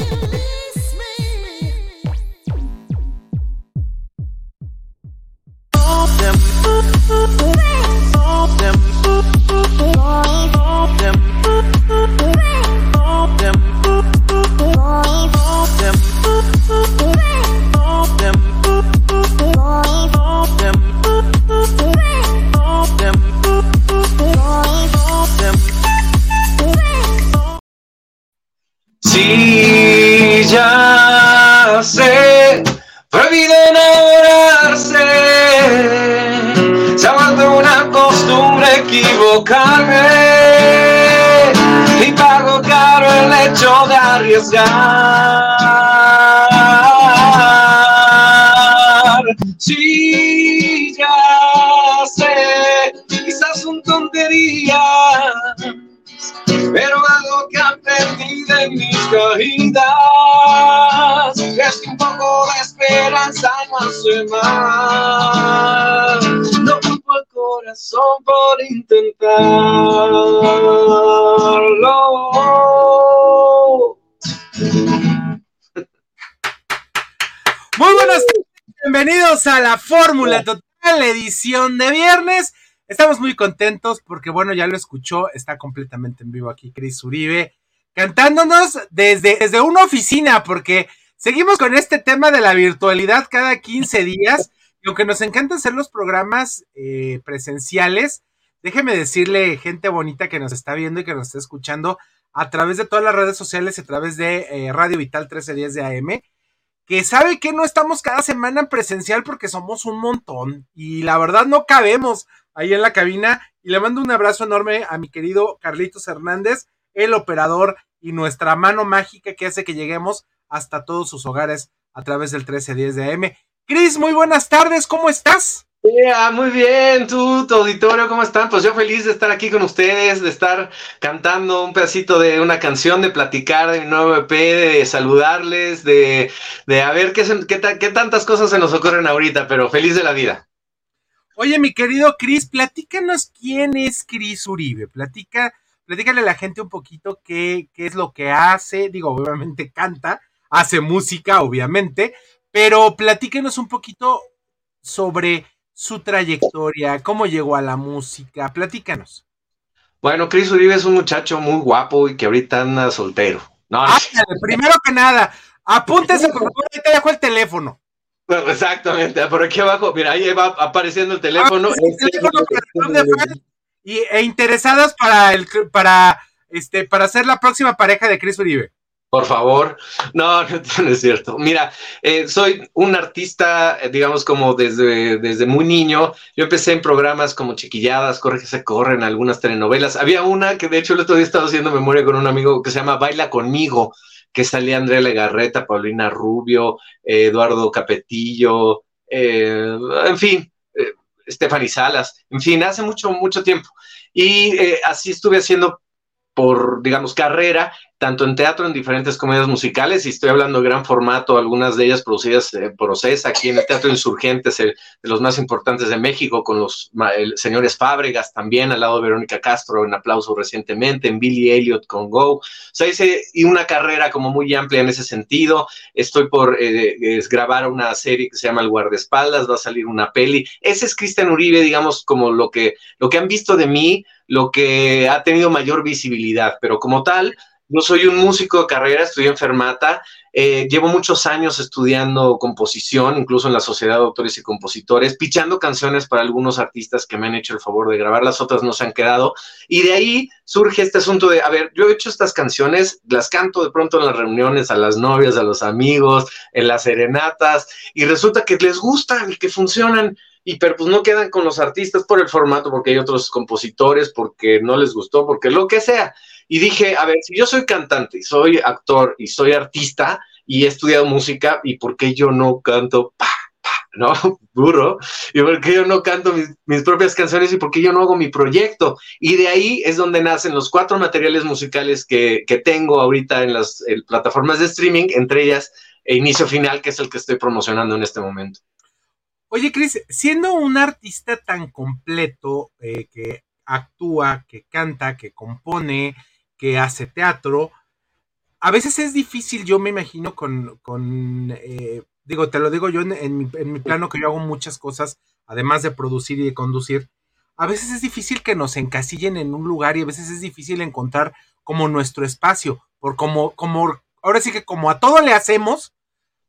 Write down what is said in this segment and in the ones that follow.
Sí, edición de viernes. Estamos muy contentos porque, bueno, ya lo escuchó, está completamente en vivo aquí Cris Uribe, cantándonos desde, desde una oficina, porque seguimos con este tema de la virtualidad cada 15 días. Y aunque nos encanta hacer los programas eh, presenciales, déjeme decirle, gente bonita que nos está viendo y que nos está escuchando a través de todas las redes sociales y a través de eh, Radio Vital 1310 de AM, que sabe que no estamos cada semana en presencial porque somos un montón y la verdad no cabemos ahí en la cabina. Y le mando un abrazo enorme a mi querido Carlitos Hernández, el operador y nuestra mano mágica que hace que lleguemos hasta todos sus hogares a través del 1310 de AM. Cris, muy buenas tardes, ¿cómo estás? Yeah, muy bien, tú, tu auditorio, ¿cómo están? Pues yo feliz de estar aquí con ustedes, de estar cantando un pedacito de una canción, de platicar de mi nuevo EP, de saludarles, de, de a ver qué, qué, qué tantas cosas se nos ocurren ahorita, pero feliz de la vida. Oye, mi querido Cris, platícanos quién es Cris Uribe. Platica, platícale a la gente un poquito qué, qué es lo que hace. Digo, obviamente canta, hace música, obviamente, pero platíquenos un poquito sobre su trayectoria, cómo llegó a la música. Platícanos. Bueno, Cris Uribe es un muchacho muy guapo y que ahorita anda soltero. No, no. primero que nada, apúntese, por favor, ahí te dejo el teléfono. Exactamente, por aquí abajo, mira, ahí va apareciendo el teléfono. Ah, el teléfono y, e interesadas para el para este para ser la próxima pareja de Chris Uribe. Por favor, no, no es cierto. Mira, eh, soy un artista, digamos, como desde, desde muy niño. Yo empecé en programas como Chiquilladas, Corre que se corren, algunas telenovelas. Había una que de hecho el otro día estaba haciendo memoria con un amigo que se llama Baila conmigo que salía Andrea Legarreta, Paulina Rubio, eh, Eduardo Capetillo, eh, en fin, eh, Stephanie Salas, en fin, hace mucho, mucho tiempo. Y así estuve haciendo por, digamos, carrera tanto en teatro, en diferentes comedias musicales, y estoy hablando de gran formato, algunas de ellas producidas eh, por OCESA, aquí en el Teatro Insurgentes, de los más importantes de México, con los señores Fábregas también, al lado de Verónica Castro, en aplauso recientemente, en Billy Elliot con Go. O sea, y una carrera como muy amplia en ese sentido. Estoy por eh, grabar una serie que se llama El Guardaespaldas, va a salir una peli. Ese es Cristian Uribe, digamos, como lo que, lo que han visto de mí, lo que ha tenido mayor visibilidad, pero como tal, yo soy un músico de carrera, estudié en Fermata, eh, llevo muchos años estudiando composición, incluso en la Sociedad de Autores y Compositores, pichando canciones para algunos artistas que me han hecho el favor de grabar, las otras no se han quedado. Y de ahí surge este asunto de, a ver, yo he hecho estas canciones, las canto de pronto en las reuniones a las novias, a los amigos, en las serenatas, y resulta que les gustan y que funcionan y pero pues no quedan con los artistas por el formato, porque hay otros compositores, porque no les gustó, porque lo que sea. Y dije, a ver, si yo soy cantante y soy actor y soy artista y he estudiado música, ¿y por qué yo no canto? Pa, pa, ¿no? Duro. ¿Y por qué yo no canto mis, propias canciones y por qué yo no hago mi proyecto? Y de ahí es donde nacen los cuatro materiales musicales que, tengo ahorita en las plataformas de streaming, entre ellas e Inicio Final, que es el que estoy promocionando en este momento. Oye, Cris, siendo un artista tan completo eh, que actúa, que canta, que compone, que hace teatro. a veces es difícil, yo me imagino, con, con eh, digo, te lo digo yo en, mi, plano que yo hago muchas cosas, además de producir y de conducir, a veces es difícil que nos encasillen en un lugar y a veces es difícil encontrar como nuestro espacio, por como, como, ahora sí que como a todo le hacemos,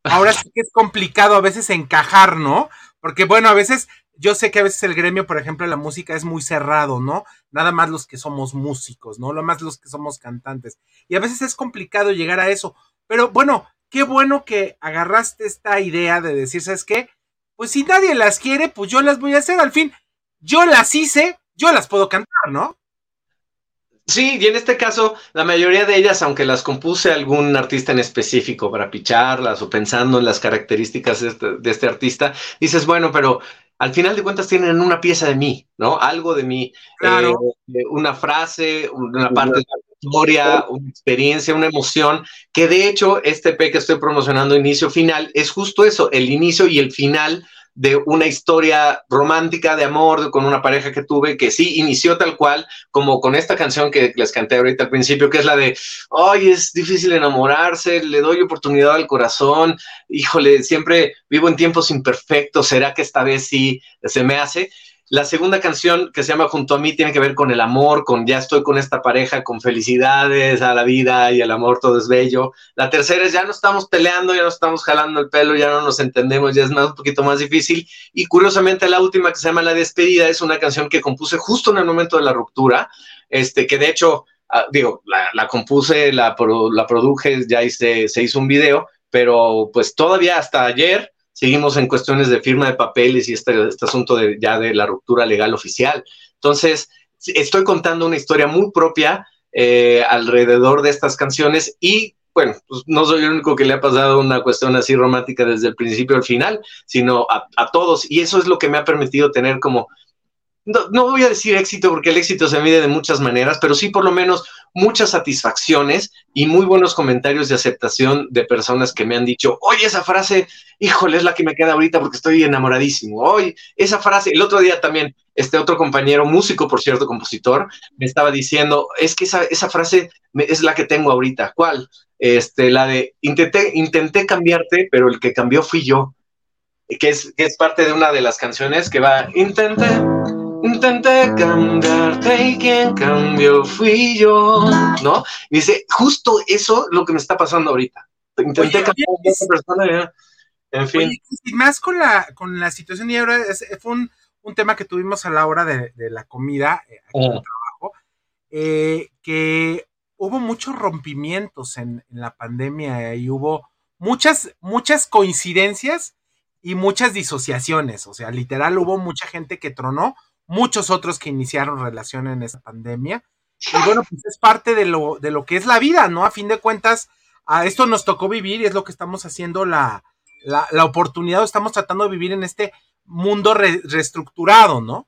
ahora sí que es complicado a veces encajar, ¿no? Porque bueno, a veces yo sé que a veces el gremio, por ejemplo, la música es muy cerrado, ¿no? Nada más los que somos músicos, ¿no? Lo más los que somos cantantes. Y a veces es complicado llegar a eso. Pero bueno, qué bueno que agarraste esta idea de decir, ¿sabes qué? Pues si nadie las quiere, pues yo las voy a hacer. Al fin, yo las hice, yo las puedo cantar, ¿no? Sí, y en este caso, la mayoría de ellas, aunque las compuse algún artista en específico para picharlas o pensando en las características de este, de este artista, dices, bueno, pero al final de cuentas tienen una pieza de mí, ¿no? Algo de mí. Claro. Eh, una frase, una parte de la historia, una experiencia, una emoción, que de hecho este P que estoy promocionando, inicio final, es justo eso, el inicio y el final de una historia romántica de amor con una pareja que tuve que sí inició tal cual como con esta canción que les canté ahorita al principio, que es la de, ay, es difícil enamorarse, le doy oportunidad al corazón, híjole, siempre vivo en tiempos imperfectos, ¿será que esta vez sí se me hace? La segunda canción que se llama Junto a mí tiene que ver con el amor, con ya estoy con esta pareja, con felicidades a la vida y el amor, todo es bello. La tercera es ya no estamos peleando, ya no estamos jalando el pelo, ya no nos entendemos, ya es más, un poquito más difícil. Y curiosamente la última que se llama La despedida es una canción que compuse justo en el momento de la ruptura, este, que de hecho, uh, digo, la, compuse, la, la produje, ya se hizo un video, pero pues todavía hasta ayer seguimos en cuestiones de firma de papeles y este, este asunto de, ya de la ruptura legal oficial. Entonces, estoy contando una historia muy propia eh, alrededor de estas canciones y bueno, pues no soy el único que le ha pasado una cuestión así romántica desde el principio al final, sino a, a todos. Y eso es lo que me ha permitido tener como no, no, voy a decir éxito porque el éxito se mide de muchas maneras, pero sí por lo menos muchas satisfacciones y muy buenos comentarios de aceptación de personas que me han dicho, oye, esa frase, híjole, es la que me queda ahorita porque estoy enamoradísimo. Oye, esa frase, el otro día también, este otro compañero, músico, por cierto, compositor, me estaba diciendo, es que esa, esa frase es la que tengo ahorita. ¿Cuál? Este, la de, intenté, intenté cambiarte, pero el que cambió fui yo. Que es, que es parte de una de las canciones que va, intenté Intenté cambiarte y quien cambió fui yo, ¿no? Y dice, justo eso es lo que me está pasando ahorita. Intenté oye, cambiar a esa persona, ya. en fin. Oye, y más con la, con la situación, y ahora es, fue un, un, tema que tuvimos a la hora de, de la comida, eh, aquí oh. en el trabajo, eh, que hubo muchos rompimientos en, en la pandemia y hubo muchas, muchas coincidencias y muchas disociaciones. O sea, literal, hubo mucha gente que tronó muchos otros que iniciaron relación en esta pandemia. Y bueno, pues es parte de lo, de lo que es la vida, ¿no? A fin de cuentas, a esto nos tocó vivir y es lo que estamos haciendo la, la, la oportunidad, estamos tratando de vivir en este mundo re, reestructurado, ¿no?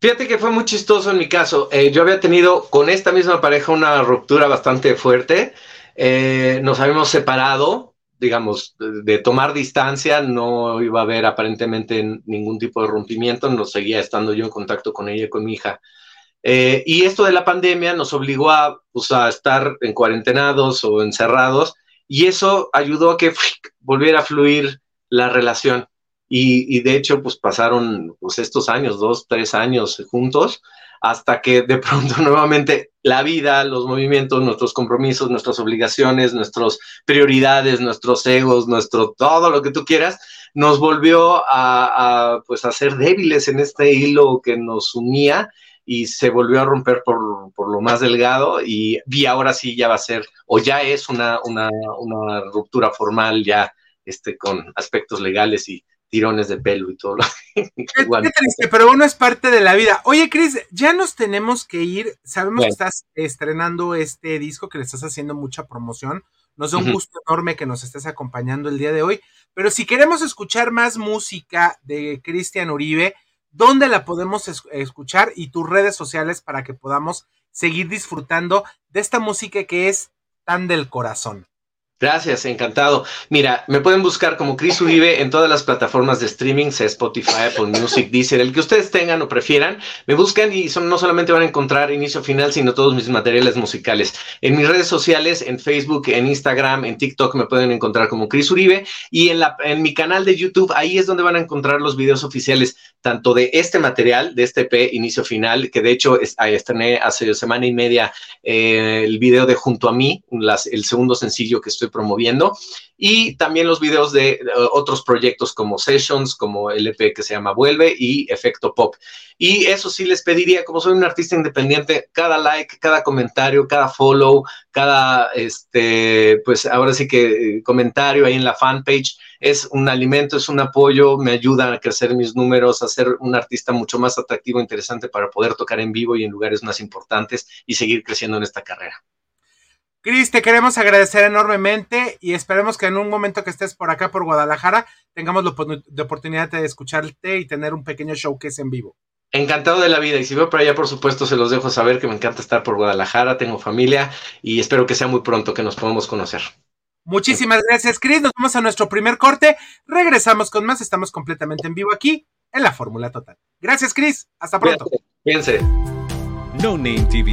Fíjate que fue muy chistoso en mi caso. Eh, yo había tenido con esta misma pareja una ruptura bastante fuerte. Eh, nos habíamos separado digamos, de, tomar distancia, no iba a haber aparentemente ningún tipo de rompimiento, no seguía estando yo en contacto con ella y con mi hija. Eh, y esto de la pandemia nos obligó a, pues, a estar en cuarentenados o encerrados, y eso ayudó a que volviera a fluir la relación. Y, y, de hecho, pues pasaron pues, estos años, dos, tres años juntos, hasta que de pronto nuevamente la vida, los movimientos, nuestros compromisos, nuestras obligaciones, nuestras prioridades, nuestros egos, nuestro todo lo que tú quieras, nos volvió a, pues a ser débiles en este hilo que nos unía y se volvió a romper por, por lo más delgado y, y, ahora sí ya va a ser o ya es una, una, una ruptura formal ya este, con aspectos legales y tirones de pelo y todo lo qué, qué triste, pero bueno, es parte de la vida. Oye, Cris, ya nos tenemos que ir. Sabemos bueno. que estás estrenando este disco, que le estás haciendo mucha promoción. Nos da un uh -huh. gusto enorme que nos estés acompañando el día de hoy. Pero si queremos escuchar más música de Cristian Uribe, ¿dónde la podemos es escuchar? Y tus redes sociales para que podamos seguir disfrutando de esta música que es tan del corazón. Gracias, encantado. Mira, me pueden buscar como Chris Uribe en todas las plataformas de streaming, sea Spotify, Apple Music, Deezer, el que ustedes tengan o prefieran. Me buscan y son, no solamente van a encontrar inicio final, sino todos mis materiales musicales. En mis redes sociales, en Facebook, en Instagram, en TikTok, me pueden encontrar como Chris Uribe. Y en, la, en mi canal de YouTube, ahí es donde van a encontrar los videos oficiales, tanto de este material, de este P, inicio final, que de hecho estrené hace semana y media eh, el video de Junto a mí, las, el segundo sencillo que estoy promoviendo y también los videos de otros proyectos como Sessions, como el EP que se llama Vuelve y Efecto Pop. Y eso sí les pediría, como soy un artista independiente, cada like, cada comentario, cada follow, cada, este, pues ahora sí que eh, comentario ahí en la fanpage es un alimento, es un apoyo, me ayuda a crecer mis números, a ser un artista mucho más atractivo, interesante para poder tocar en vivo y en lugares más importantes y seguir creciendo en esta carrera. Cris, te queremos agradecer enormemente y esperemos que en un momento que estés por acá, por Guadalajara, tengamos la oportunidad de escucharte y tener un pequeño showcase en vivo. Encantado de la vida y si veo por allá, por supuesto, se los dejo saber que me encanta estar por Guadalajara, tengo familia y espero que sea muy pronto que nos podamos conocer. Muchísimas gracias, Cris. Nos vamos a nuestro primer corte. Regresamos con más. Estamos completamente en vivo aquí en la Fórmula Total. Gracias, Cris. Hasta pronto. Fíjense. No Name TV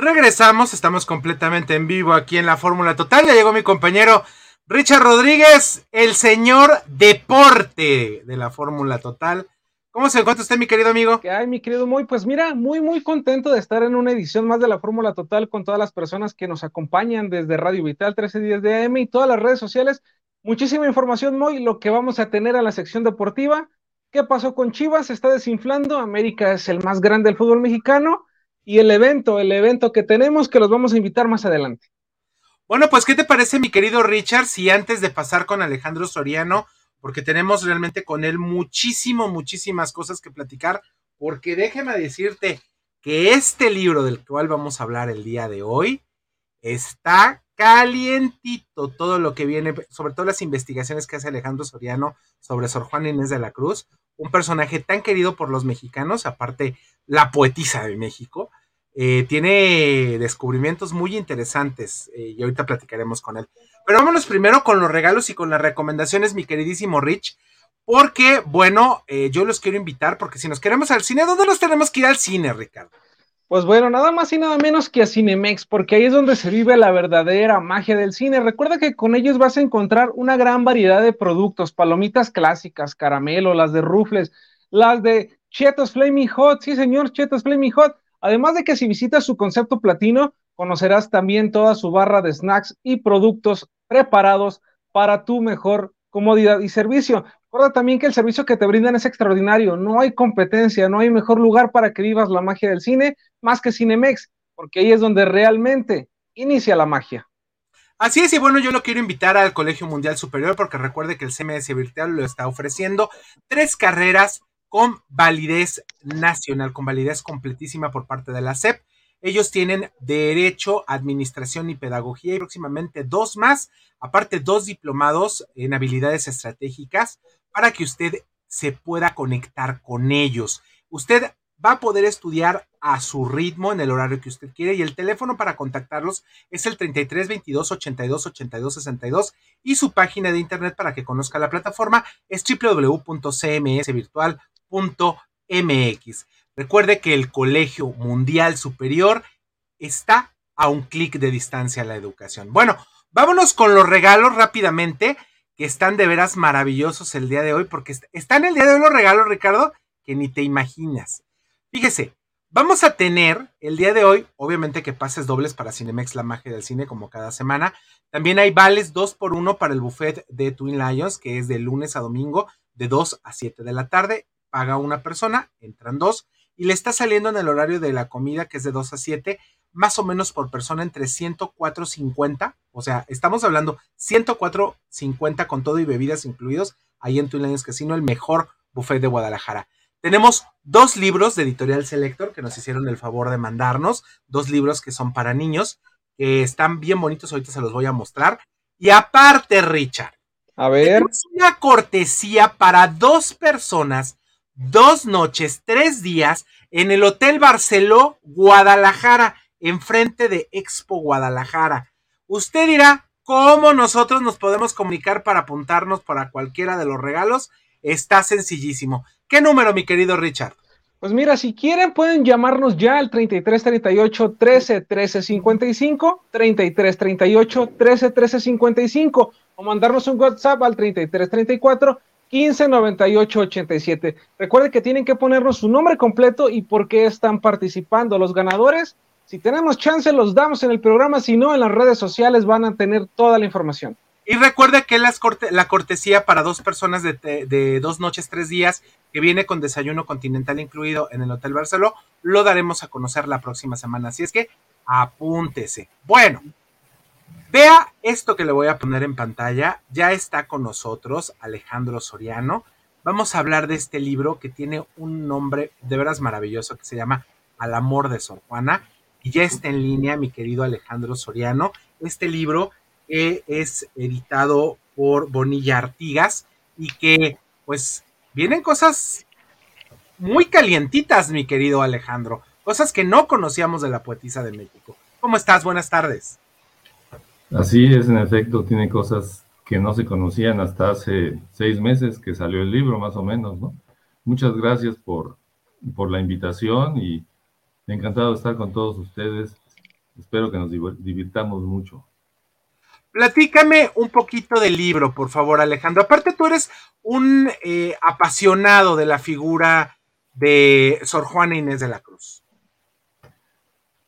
Regresamos, estamos completamente en vivo aquí en la Fórmula Total. Ya llegó mi compañero Richard Rodríguez, el señor deporte de la Fórmula Total. ¿Cómo se encuentra usted, mi querido amigo? ¿Qué hay, mi querido Muy? Pues mira, muy, muy contento de estar en una edición más de la Fórmula Total con todas las personas que nos acompañan desde Radio Vital 1310 de AM y todas las redes sociales. Muchísima información, Muy, lo que vamos a tener en la sección deportiva. ¿Qué pasó con Chivas? Se está desinflando. América es el más grande del fútbol mexicano y el evento, el evento que tenemos que los vamos a invitar más adelante. Bueno, pues, ¿qué te parece, mi querido Richard, si antes de pasar con Alejandro Soriano, porque tenemos realmente con él muchísimo, muchísimas cosas que platicar, porque déjeme decirte que este libro del cual vamos a hablar el día de hoy está calientito todo lo que viene, sobre todo las investigaciones que hace Alejandro Soriano sobre Sor Juan Inés de la Cruz, un personaje tan querido por los mexicanos, aparte la poetisa de México, eh, tiene descubrimientos muy interesantes eh, y ahorita platicaremos con él. Pero vámonos primero con los regalos y con las recomendaciones, mi queridísimo Rich, porque, bueno, eh, yo los quiero invitar porque si nos queremos al cine, ¿dónde nos tenemos que ir al cine, Ricardo? Pues bueno, nada más y nada menos que a Cinemex, porque ahí es donde se vive la verdadera magia del cine. Recuerda que con ellos vas a encontrar una gran variedad de productos, palomitas clásicas, caramelo, las de rufles, las de Chetos Flaming Hot, sí señor, Chetos Flaming Hot, Además de que si visitas su concepto platino, conocerás también toda su barra de snacks y productos preparados para tu mejor comodidad y servicio. Recuerda también que el servicio que te brindan es extraordinario, no hay competencia, no hay mejor lugar para que vivas la magia del cine más que Cinemex, porque ahí es donde realmente inicia la magia. Así es, y bueno, yo lo quiero invitar al Colegio Mundial Superior porque recuerde que el CMS Virtual lo está ofreciendo tres carreras con validez nacional, con validez completísima por parte de la SEP. Ellos tienen Derecho, Administración y Pedagogía y próximamente dos más, aparte dos diplomados en habilidades estratégicas para que usted se pueda conectar con ellos. Usted va a poder estudiar a su ritmo en el horario que usted quiere y el teléfono para contactarlos es el 33 22 82 82 62 y su página de internet para que conozca la plataforma es www.cmsvirtual.mx. Recuerde que el Colegio Mundial Superior está a un clic de distancia a la educación. Bueno, vámonos con los regalos rápidamente, que están de veras maravillosos el día de hoy, porque están el día de hoy los regalos, Ricardo, que ni te imaginas. Fíjese, vamos a tener el día de hoy, obviamente que pases dobles para Cinemex, la magia del cine, como cada semana. También hay vales 2 por 1 para el buffet de Twin Lions, que es de lunes a domingo, de 2 a 7 de la tarde. Paga una persona, entran dos y le está saliendo en el horario de la comida, que es de 2 a 7, más o menos por persona entre 104.50, o sea, estamos hablando 104.50 con todo y bebidas incluidos, ahí en Twin Lions Casino, el mejor buffet de Guadalajara. Tenemos dos libros de Editorial Selector que nos hicieron el favor de mandarnos, dos libros que son para niños, que están bien bonitos, ahorita se los voy a mostrar. Y aparte, Richard, a ver, es una cortesía para dos personas dos noches, tres días en el Hotel Barceló, Guadalajara, enfrente de Expo Guadalajara. Usted dirá, ¿cómo nosotros nos podemos comunicar para apuntarnos para cualquiera de los regalos? Está sencillísimo. ¿Qué número, mi querido Richard? Pues mira, si quieren pueden llamarnos ya al 33 38 13 13 55, 33 38 13 13 55 o mandarnos un WhatsApp al 33 34 15 98 87. Recuerden que tienen que ponernos su nombre completo y por qué están participando. Los ganadores, si tenemos chance, los damos en el programa, si no, en las redes sociales van a tener toda la información. Y recuerde que las corte la cortesía para dos personas de, de, dos noches, tres días, que viene con desayuno continental incluido en el Hotel Barceló, lo daremos a conocer la próxima semana. Así es que apúntese. Bueno, Vea esto que le voy a poner en pantalla. Ya está con nosotros Alejandro Soriano. Vamos a hablar de este libro que tiene un nombre de veras maravilloso que se llama Al amor de Sor Juana. Y ya está en línea mi querido Alejandro Soriano. Este libro eh, es editado por Bonilla Artigas y que pues vienen cosas muy calientitas, mi querido Alejandro. Cosas que no conocíamos de la poetisa de México. ¿Cómo estás? Buenas tardes. Así es, en efecto, tiene cosas que no se conocían hasta hace seis meses que salió el libro, más o menos, ¿no? Muchas gracias por, por la invitación y encantado de estar con todos ustedes. Espero que nos divirtamos mucho. Platícame un poquito del libro, por favor, Alejandro. Aparte, tú eres un eh, apasionado de la figura de Sor Juana Inés de la Cruz.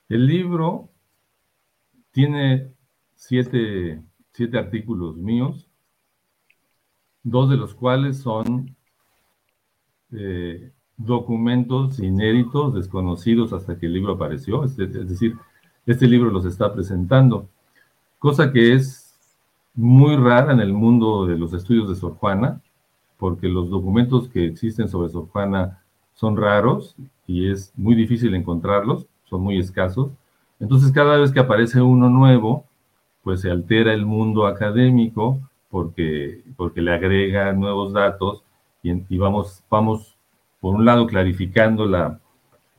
El libro tiene siete, artículos míos, dos de los cuales son eh, documentos inéditos, desconocidos hasta que el libro apareció, es, es decir, este libro los está presentando, cosa que es muy rara en el mundo de los estudios de Sor Juana, porque los documentos que existen sobre Sor Juana son raros y es muy difícil encontrarlos, son muy escasos. Entonces, cada vez que aparece uno nuevo, pues se altera el mundo académico porque, porque le agrega nuevos datos y, vamos, vamos, por un lado, clarificando la,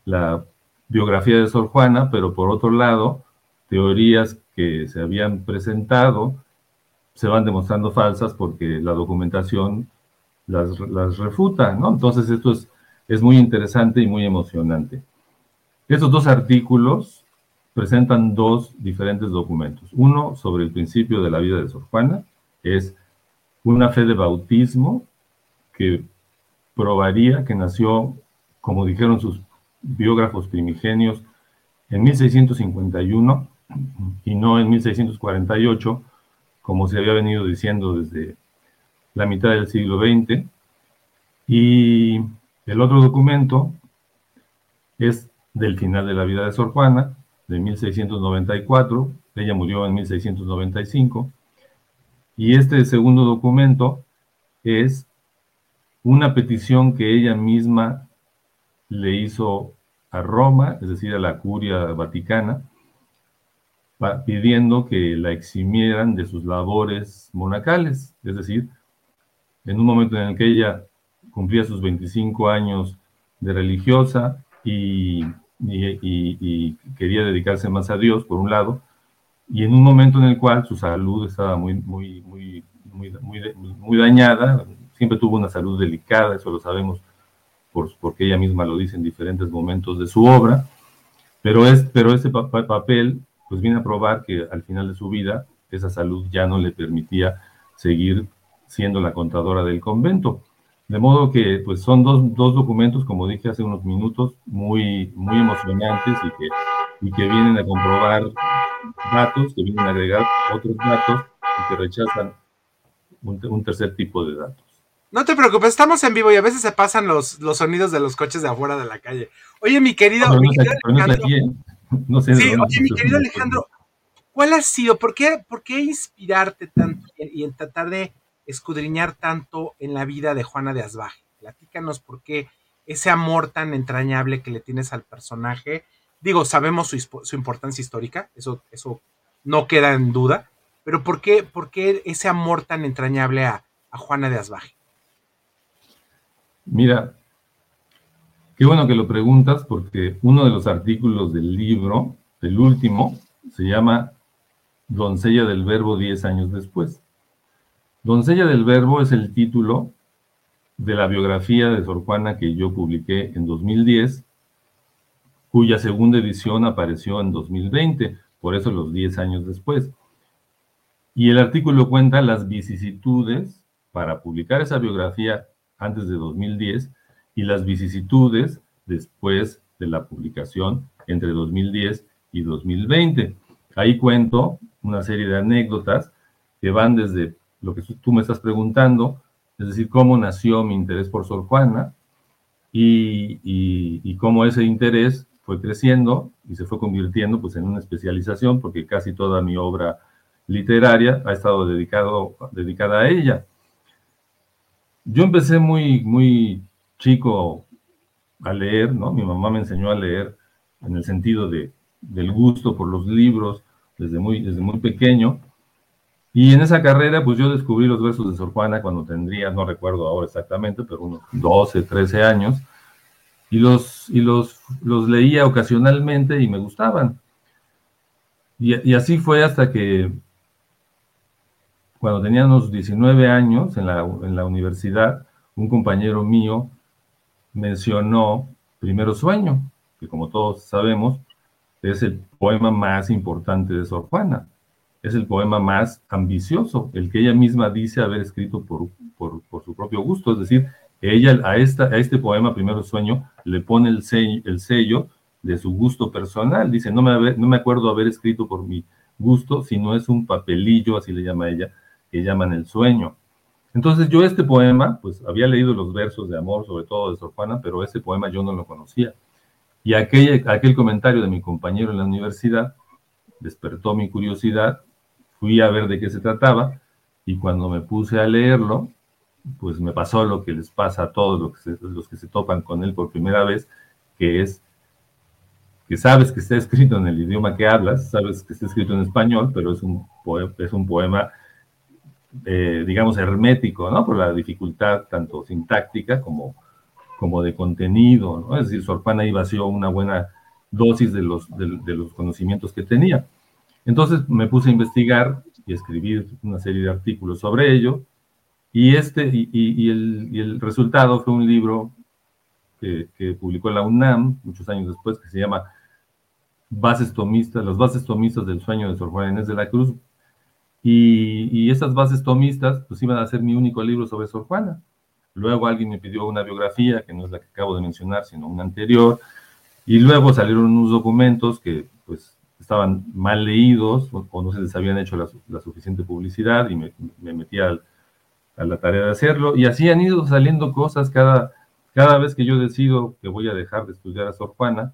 la biografía de Sor Juana, pero por otro lado, teorías que se habían presentado se van demostrando falsas porque la documentación las, las refuta, ¿no? Entonces esto es, es muy interesante y muy emocionante. Estos dos artículos presentan dos diferentes documentos. Uno sobre el principio de la vida de Sor Juana, es una fe de bautismo que probaría que nació, como dijeron sus biógrafos primigenios en 1651 y no en 1648, como se había venido diciendo desde la mitad del siglo XX. Y el otro documento es del final de la vida de Sor Juana, de 1694, ella murió en 1695, y este segundo documento es una petición que ella misma le hizo a Roma, es decir, a la curia vaticana, pidiendo que la eximieran de sus labores monacales, es decir, en un momento en el que ella cumplía sus 25 años de religiosa y, quería dedicarse más a Dios, por un lado, y en un momento en el cual su salud estaba muy, muy, muy, muy, muy, dañada, siempre tuvo una salud delicada, eso lo sabemos por, porque ella misma lo dice en diferentes momentos de su obra, pero, es, pero ese papel pues viene a probar que al final de su vida esa salud ya no le permitía seguir siendo la contadora del convento. De modo que pues son dos, dos documentos, como dije hace unos minutos, muy, muy emocionantes y que, y que vienen a comprobar datos, que vienen a agregar otros datos y que rechazan un, un tercer tipo de datos. No te preocupes, estamos en vivo y a veces se pasan los, los sonidos de los coches de afuera de la calle. Oye, mi querido, Alejandro. sí, oye, mi querido Alejandro, ¿cuál ha sido? ¿Por qué, por qué inspirarte tanto y en tratar de escudriñar tanto en la vida de Juana de Asbaje? Platícanos por qué ese amor tan entrañable que le tienes al personaje. Digo, sabemos su, importancia histórica, eso, eso no queda en duda, pero ¿por qué, por qué ese amor tan entrañable a, a Juana de Asbaje? Mira, qué bueno que lo preguntas porque uno de los artículos del libro, el último, se llama Doncella del Verbo 10 años después. Doncella del Verbo es el título de la biografía de Sor Juana que yo publiqué en 2010, cuya segunda edición apareció en 2020, por eso los 10 años después. Y el artículo cuenta las vicisitudes para publicar esa biografía antes de 2010 y las vicisitudes después de la publicación entre 2010 y 2020. Ahí cuento una serie de anécdotas que van desde lo que tú me estás preguntando, es decir, cómo nació mi interés por Sor Juana y, cómo ese interés fue creciendo y se fue convirtiendo pues, en una especialización, porque casi toda mi obra literaria ha estado dedicado, dedicada a ella. Yo empecé muy, muy chico a leer, ¿no? Mi mamá me enseñó a leer en el sentido de, del gusto por los libros desde muy, desde muy pequeño. Y en esa carrera, pues yo descubrí los versos de Sor Juana cuando tendría, no recuerdo ahora exactamente, pero unos 12, 13 años. Y los, y los, los leía ocasionalmente y me gustaban. Y, y así fue hasta que cuando tenía unos 19 años en la, en la universidad, un compañero mío mencionó Primero Sueño, que como todos sabemos es el poema más importante de Sor Juana. Es el poema más ambicioso, el que ella misma dice haber escrito por, por, su propio gusto. Es decir, ella a, esta, a este poema Primero Sueño le pone el sello, el sello de su gusto personal. Dice, no me, no me acuerdo haber escrito por mi gusto, sino es un papelillo, así le llama ella, que llaman El sueño. Entonces yo este poema, pues había leído los versos de amor, sobre todo de Sor Juana, pero ese poema yo no lo conocía. Y aquel, aquel comentario de mi compañero en la universidad despertó mi curiosidad, fui a ver de qué se trataba y cuando me puse a leerlo, pues me pasó lo que les pasa a todos los que se, los que se topan con él por primera vez, que es que sabes que está escrito en el idioma que hablas, sabes que está escrito en español, pero es un, es un poema eh, digamos, hermético, ¿no? Por la dificultad tanto sintáctica como, como de contenido, ¿no? Es decir, Sor Juana ahí vació una buena dosis de los, de, los conocimientos que tenía. Entonces me puse a investigar y escribir una serie de artículos sobre ello, y, este, y, el, resultado fue un libro que, que, publicó la UNAM muchos años después, que se llama Bases Tomistas, las bases tomistas del sueño de Sor Juana Inés de la Cruz, y, y esas bases tomistas pues iban a ser mi único libro sobre Sor Juana. Luego alguien me pidió una biografía, que no es la que acabo de mencionar, sino una anterior. Y luego salieron unos documentos que estaban mal leídos o, no se les habían hecho la, suficiente publicidad y me, me metí a la tarea de hacerlo. Y así han ido saliendo cosas cada, cada vez que yo decido que voy a dejar de estudiar a Sor Juana,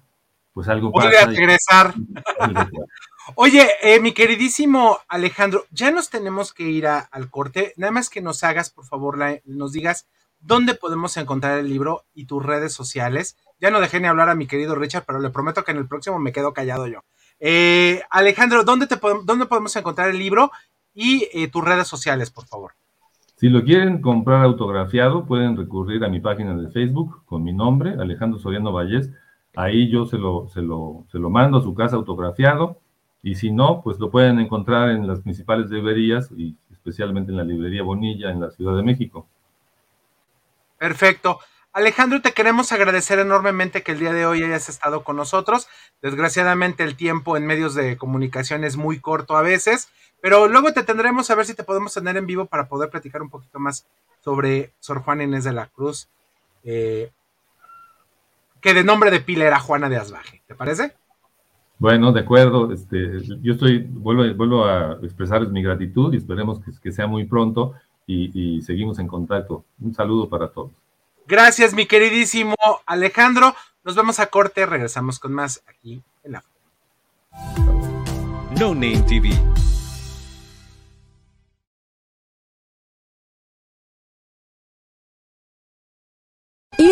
pues algo Voy a regresar. Oye, eh, mi queridísimo Alejandro, ya nos tenemos que ir al corte. Nada más que nos hagas, por favor, nos digas dónde podemos encontrar el libro y tus redes sociales. Ya no dejé ni hablar a mi querido Richard, pero le prometo que en el próximo me quedo callado yo. Eh, Alejandro, ¿dónde, te ¿dónde podemos encontrar el libro y eh, tus redes sociales, por favor? Si lo quieren comprar autografiado, pueden recurrir a mi página de Facebook con mi nombre, Alejandro Soriano Vallés. Ahí yo se lo, se lo, se lo mando a su casa autografiado. Y si no, pues lo pueden encontrar en las principales librerías y especialmente en la librería Bonilla en la Ciudad de México. Perfecto. Alejandro, te queremos agradecer enormemente que el día de hoy hayas estado con nosotros. Desgraciadamente el tiempo en medios de comunicación es muy corto a veces, pero luego te tendremos a ver si te podemos tener en vivo para poder platicar un poquito más sobre Sor Juana Inés de la Cruz, eh, que de nombre de pila era Juana de Asbaje. ¿Te parece? Bueno, de acuerdo. Este, yo estoy, vuelvo, vuelvo a expresarles mi gratitud y esperemos que sea muy pronto y, seguimos en contacto. Un saludo para todos. Gracias, mi queridísimo Alejandro. Nos vemos a corte, regresamos con más aquí en la. No Name TV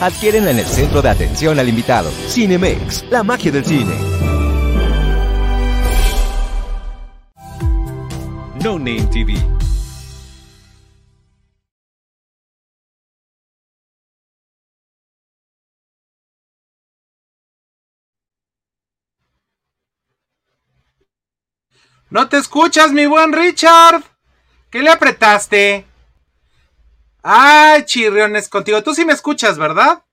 Adquiérenla en el centro de atención al invitado. Cinemex, la magia del cine. No Name TV. No te escuchas, mi buen Richard. ¿Qué le apretaste? Ay, chirriones contigo. Tú sí me escuchas, ¿verdad?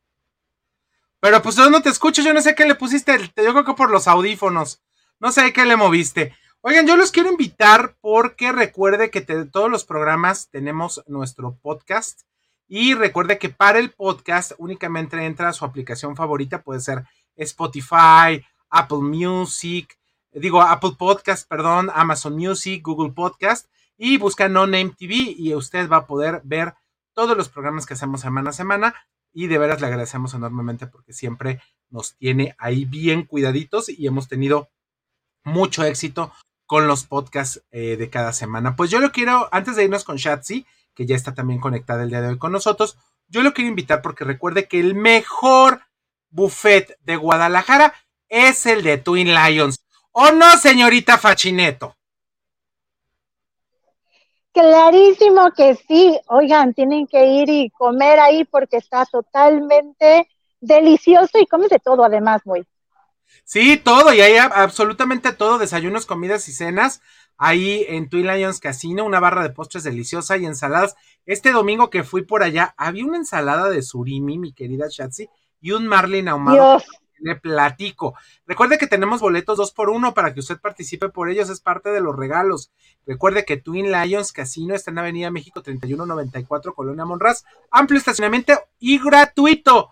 Pero pues yo no te escucho, yo no sé qué le pusiste, yo creo que por los audífonos. No sé qué le moviste. Oigan, yo los quiero invitar porque recuerde que todos los programas tenemos nuestro podcast. Y recuerde que para el podcast únicamente entra a su aplicación favorita, puede ser Spotify, Apple Music, digo Apple Podcast, perdón, Amazon Music, Google Podcast y busca No Name TV y usted va a poder ver todos los programas que hacemos semana a semana y de veras le agradecemos enormemente porque siempre nos tiene ahí bien cuidaditos y hemos tenido mucho éxito con los podcasts eh, de cada semana. Pues yo lo quiero, antes de irnos con Shatsi, que ya está también conectada el día de hoy con nosotros, yo lo quiero invitar porque recuerde que el mejor buffet de Guadalajara es el de Twin Lions. ¿O no, señorita Fachineto? Clarísimo que sí. Oigan, tienen que ir y comer ahí porque está totalmente delicioso y comes de todo además, muy. Sí, todo, y hay absolutamente todo, desayunos, comidas y cenas. Ahí en Twin Lions Casino, una barra de postres deliciosa y ensaladas. Este domingo que fui por allá, había una ensalada de surimi, mi querida Shatsi, y un marlin ahumado. Le platico. Recuerde que tenemos boletos dos por uno para que usted participe por ellos, es parte de los regalos. Recuerde que Twin Lions Casino está en Avenida México 3194, Colonia Monraz, amplio estacionamiento y gratuito.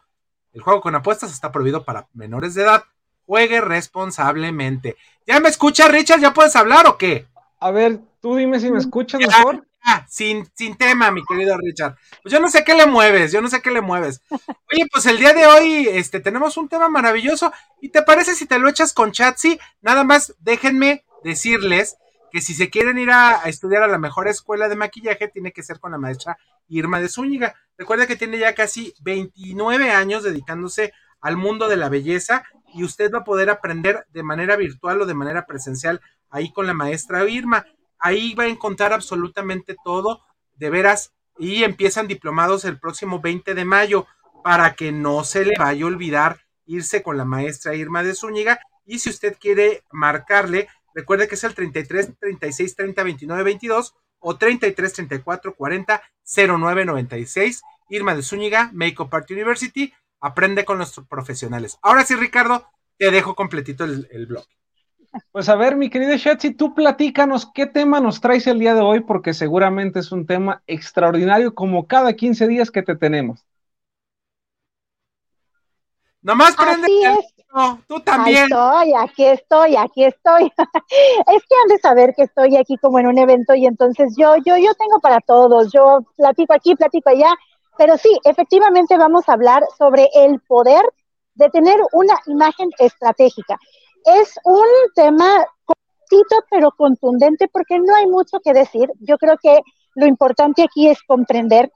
El juego con apuestas está prohibido para menores de edad. Juegue responsablemente. ¿Ya me escucha, Richard? ¿Ya puedes hablar o qué? A ver, tú dime si me escuchas mejor. Ah, sin, sin tema, mi querido Richard. Pues yo no sé qué le mueves, yo no sé qué le mueves. Oye, pues el día de hoy este, tenemos un tema maravilloso. ¿Y te parece si te lo echas con Chatsi? Nada más déjenme decirles que si se quieren ir a, estudiar a la mejor escuela de maquillaje, tiene que ser con la maestra Irma de Zúñiga. Recuerda que tiene ya casi 29 años dedicándose al mundo de la belleza y usted va a poder aprender de manera virtual o de manera presencial ahí con la maestra Irma ahí va a encontrar absolutamente todo, de veras, y empiezan diplomados el próximo 20 de mayo, para que no se le vaya a olvidar irse con la maestra Irma de Zúñiga, y si usted quiere marcarle, recuerde que es el 33 36 30 29 22 o 33 34 40 09 96. Irma de Zúñiga, Makeup Art University, aprende con los profesionales. Ahora sí, Ricardo, te dejo completito el, el blog. Pues a ver, mi querida Shetsi, tú platícanos qué tema nos traes el día de hoy, porque seguramente es un tema extraordinario como cada 15 días que te tenemos. Nomás prende tú también. estoy, aquí estoy, aquí estoy. es que han de saber que estoy aquí como en un evento y entonces yo, yo, yo tengo para todos. Yo platico aquí, platico allá, pero sí, efectivamente vamos a hablar sobre el poder de tener una imagen estratégica es un tema cortito pero contundente porque no hay mucho que decir. Yo creo que lo importante aquí es comprender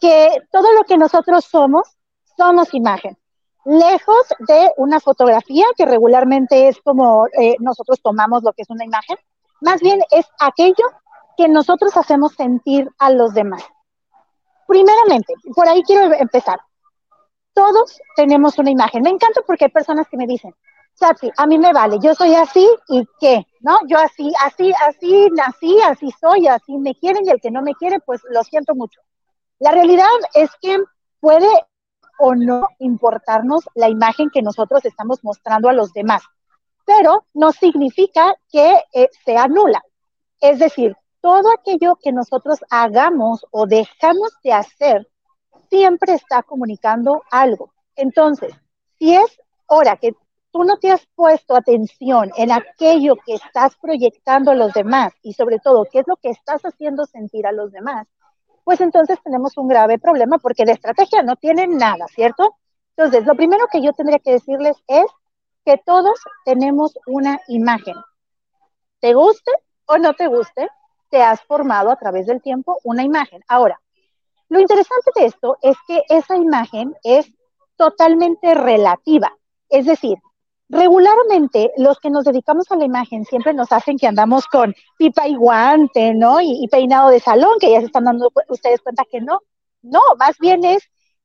que todo lo que nosotros somos, somos imagen. Lejos de una fotografía, que regularmente es como eh, nosotros tomamos lo que es una imagen, más bien es aquello que nosotros hacemos sentir a los demás. Primeramente, por ahí quiero empezar. Todos tenemos una imagen. Me encanta porque hay personas que me dicen, Chachi, a mí me vale, yo soy así y qué, ¿no? Yo así, así, así nací, así soy, así me quieren y el que no me quiere, pues lo siento mucho. La realidad es que puede o no importarnos la imagen que nosotros estamos mostrando a los demás, pero no significa que eh, sea nula. Es decir, todo aquello que nosotros hagamos o dejamos de hacer siempre está comunicando algo. Entonces, si es hora que tú no te has puesto atención en aquello que estás proyectando a los demás y sobre todo qué es lo que estás haciendo sentir a los demás, pues entonces tenemos un grave problema porque de estrategia no tienen nada, ¿cierto? Entonces, lo primero que yo tendría que decirles es que todos tenemos una imagen. Te guste o no te guste, te has formado a través del tiempo una imagen. Ahora, lo interesante de esto es que esa imagen es totalmente relativa. Es decir, regularmente los que nos dedicamos a la imagen siempre nos hacen que andamos con pipa y guante, ¿no? Y, peinado de salón, que ya se están dando ustedes cuenta que no. No, más bien es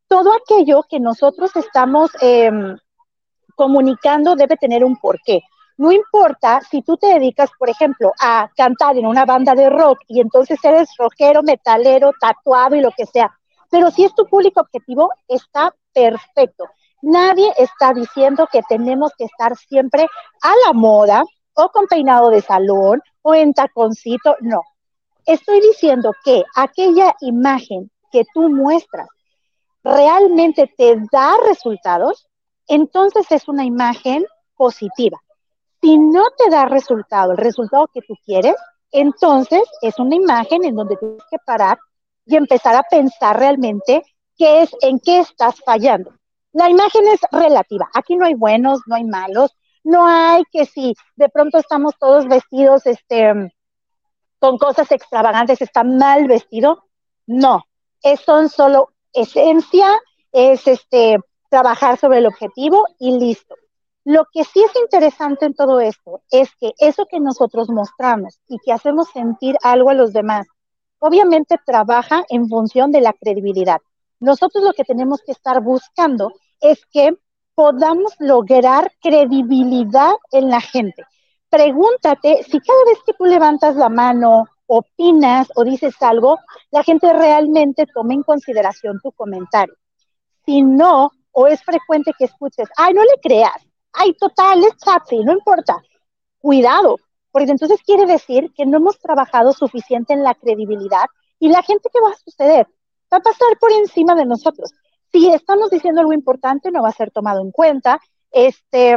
todo aquello que nosotros estamos em, comunicando debe tener un porqué. No importa si tú te dedicas, por ejemplo, a cantar en una banda de rock y entonces eres rockero, metalero, tatuado y lo que sea, pero si es tu público objetivo, está perfecto. Nadie está diciendo que tenemos que estar siempre a la moda o con peinado de salón o en taconcito, no. Estoy diciendo que aquella imagen que tú muestras realmente te da resultados, entonces es una imagen positiva. Si no te da resultado, el resultado que tú quieres, entonces es una imagen en donde tienes que parar y empezar a pensar realmente qué es, en qué estás fallando. La imagen es relativa. Aquí no hay buenos, no hay malos. No hay que si de pronto estamos todos vestidos este, con cosas extravagantes, está mal vestido. No, es, son solo esencia, es este, trabajar sobre el objetivo y listo. Lo que sí es interesante en todo esto es que eso que nosotros mostramos y que hacemos sentir algo a los demás, obviamente trabaja en función de la credibilidad. Nosotros lo que tenemos que estar buscando es que podamos lograr credibilidad en la gente. Pregúntate si cada vez que tú levantas la mano, opinas o dices algo, la gente realmente toma en consideración tu comentario. Si no, o es frecuente que escuches, ay, no le creas, ay, total, es Chatsi, no importa. Cuidado, porque entonces quiere decir que no hemos trabajado suficiente en la credibilidad y la gente que va a suceder va a pasar por encima de nosotros. Si estamos diciendo algo importante, no va a ser tomado en cuenta, este,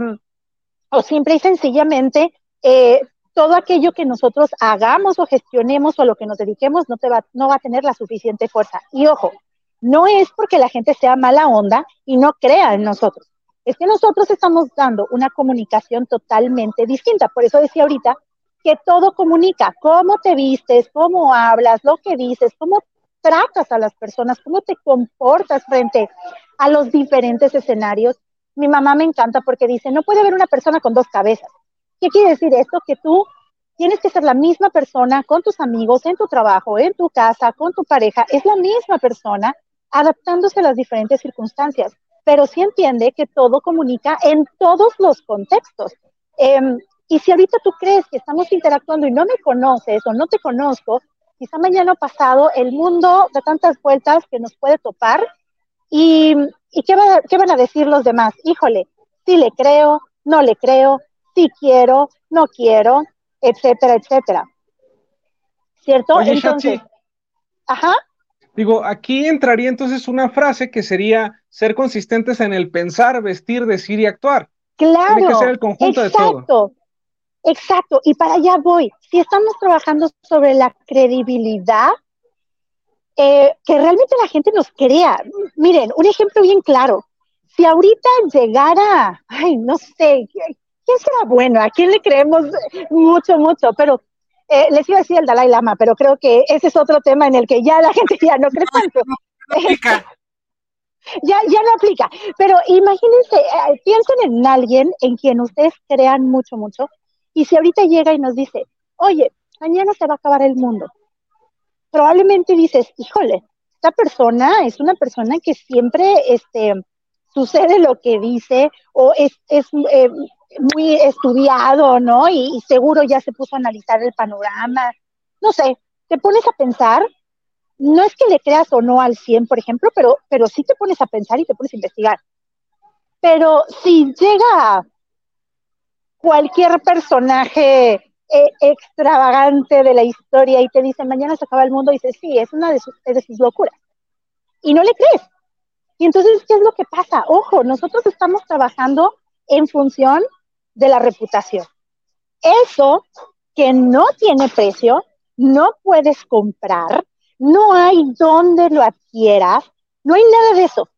o simple y sencillamente, eh, todo aquello que nosotros hagamos o gestionemos o lo que nos dediquemos no, te va, no va a tener la suficiente fuerza. Y ojo, no es porque la gente sea mala onda y no crea en nosotros. Es que nosotros estamos dando una comunicación totalmente distinta. Por eso decía ahorita que todo comunica, cómo te vistes, cómo hablas, lo que dices, cómo tratas a las personas, cómo te comportas frente a los diferentes escenarios. Mi mamá me encanta porque dice, no puede haber una persona con dos cabezas. ¿Qué quiere decir esto? Que tú tienes que ser la misma persona con tus amigos, en tu trabajo, en tu casa, con tu pareja. Es la misma persona adaptándose a las diferentes circunstancias, pero sí entiende que todo comunica en todos los contextos. Em, y si ahorita tú crees que estamos interactuando y no me conoces o no te conozco, quizá mañana pasado el mundo da tantas vueltas que nos puede topar. ¿Y, y qué, qué van a decir los demás? Híjole, sí le creo, no le creo, sí quiero, no quiero, etcétera, etcétera. ¿Cierto? entonces, ajá. Digo, aquí entraría entonces una frase que sería ser consistentes en el pensar, vestir, decir y actuar. Claro. Tiene que ser el conjunto de todo. Exacto. Y para allá voy. Si estamos trabajando sobre la credibilidad, eh, que realmente la gente nos crea. Miren, un ejemplo bien claro. Si ahorita llegara, ay, no sé, ¿quién será bueno? ¿A quién le creemos mucho, mucho? Pero eh, les iba a decir el Dalai Lama, pero creo que ese es otro tema en el que ya la gente ya no cree tanto. ya, ya no aplica. Pero imagínense, eh, piensen en alguien en quien ustedes crean mucho, mucho, y si ahorita llega y nos dice, oye, mañana se va a acabar el mundo, probablemente dices, híjole, esta persona es una persona que siempre este, sucede lo que dice o es, es eh, muy estudiado, ¿no? Y, seguro ya se puso a analizar el panorama. No sé, te pones a pensar, no es que le creas o no al 100, por ejemplo, pero, pero sí te pones a pensar y te pones a investigar. Pero si llega cualquier personaje eh, extravagante de la historia y te dice, mañana se acaba el mundo, y dices, sí, es una de sus, de sus locuras. Y no le crees. Y entonces, ¿qué es lo que pasa? Ojo, nosotros estamos trabajando en función de la reputación. Eso que no tiene precio, no puedes comprar, no hay donde lo adquieras, no hay nada de eso.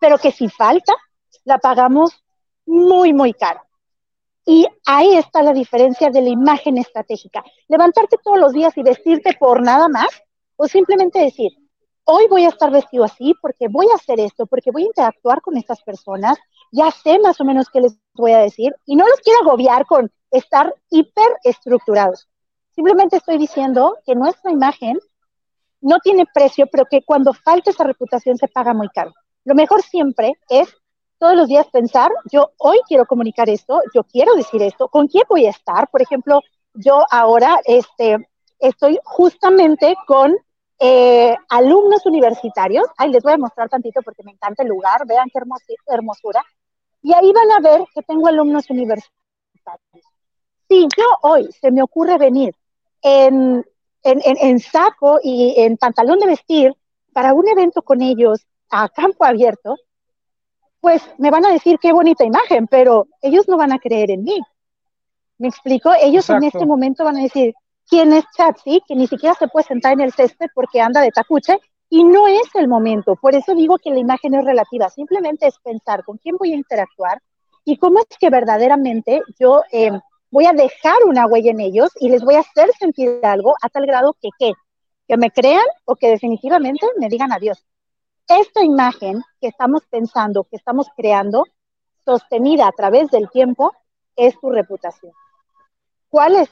Pero que si falta, la pagamos muy, muy caro. Y ahí está la diferencia de la imagen estratégica. Levantarte todos los días y vestirte por nada más, o simplemente decir, hoy voy a estar vestido así porque voy a hacer esto, porque voy a interactuar con estas personas, ya sé más o menos qué les voy a decir y no los quiero agobiar con estar hiper estructurados. Simplemente estoy diciendo que nuestra imagen no tiene precio, pero que cuando falta esa reputación se paga muy caro. Lo mejor siempre es todos los días pensar, yo hoy quiero comunicar esto, yo quiero decir esto, ¿con quién voy a estar? Por ejemplo, yo ahora este, estoy justamente con eh, alumnos universitarios. Ay, les voy a mostrar tantito porque me encanta el lugar, vean qué hermosura. Y ahí van a ver que tengo alumnos universitarios. Si yo hoy se me ocurre venir en, en, saco y en pantalón de vestir para un evento con ellos a campo abierto, pues me van a decir qué bonita imagen, pero ellos no van a creer en mí. ¿Me explico? Ellos en este momento van a decir, ¿quién es Chatsi? Que ni siquiera se puede sentar en el césped porque anda de tacuche y no es el momento. Por eso digo que la imagen es relativa. Simplemente es pensar con quién voy a interactuar y cómo es que verdaderamente yo em, voy a dejar una huella en ellos y les voy a hacer sentir algo a tal grado que qué, que me crean o que definitivamente me digan adiós. Esta imagen que estamos pensando, que estamos creando, sostenida a través del tiempo, es tu reputación. ¿Cuál es,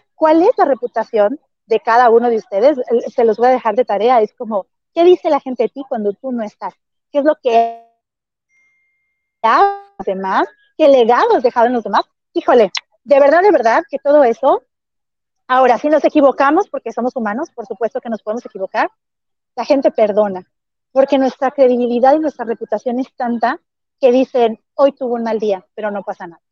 la reputación de cada uno de ustedes? Se los voy a dejar de tarea. Es como, ¿Qué dice la gente de ti cuando tú no estás? ¿Qué es lo que los demás? ¿Qué legado has dejado en los demás? Híjole, de verdad, de verdad que todo eso, ahora si nos equivocamos, porque somos humanos, por supuesto que nos podemos equivocar, la gente perdona, porque nuestra credibilidad y nuestra reputación es tanta que dicen, hoy tuvo un mal día, pero no pasa nada.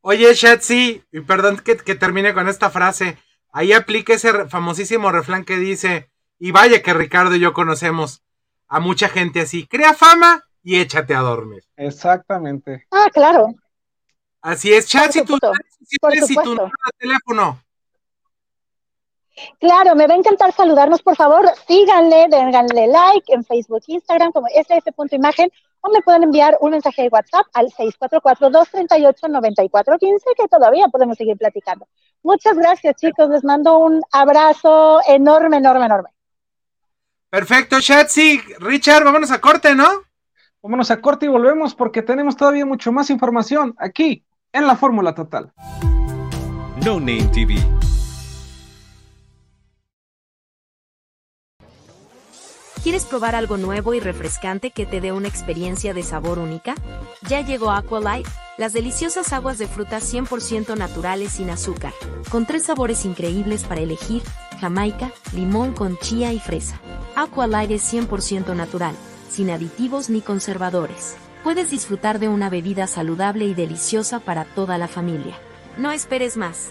Oye, Shatsi, y perdón que, que termine con esta frase. Ahí aplica ese famosísimo refrán que dice, y vaya que Ricardo y yo conocemos a mucha gente así, crea fama y échate a dormir. Exactamente. Ah, claro. Así es, supuesto, por si número de teléfono. Claro, me va a encantar saludarnos, por favor, síganle, déganle like en Facebook, Instagram como sf.imagen o me pueden enviar un mensaje de WhatsApp al 644-238-9415 que todavía podemos seguir platicando. Muchas gracias, chicos, les mando un abrazo enorme, enorme, enorme. Perfecto, Shatsi. Richard, vámonos a corte, ¿no? Vámonos a corte y volvemos porque tenemos todavía mucho más información aquí en la Fórmula Total. No Name TV. ¿Quieres probar algo nuevo y refrescante que te dé una experiencia de sabor única? Ya llegó Aqualight, las deliciosas aguas de frutas 100% naturales sin azúcar, con tres sabores increíbles para elegir, jamaica, limón con chía y fresa. Aqualight es 100% natural, sin aditivos ni conservadores. Puedes disfrutar de una bebida saludable y deliciosa para toda la familia. No esperes más.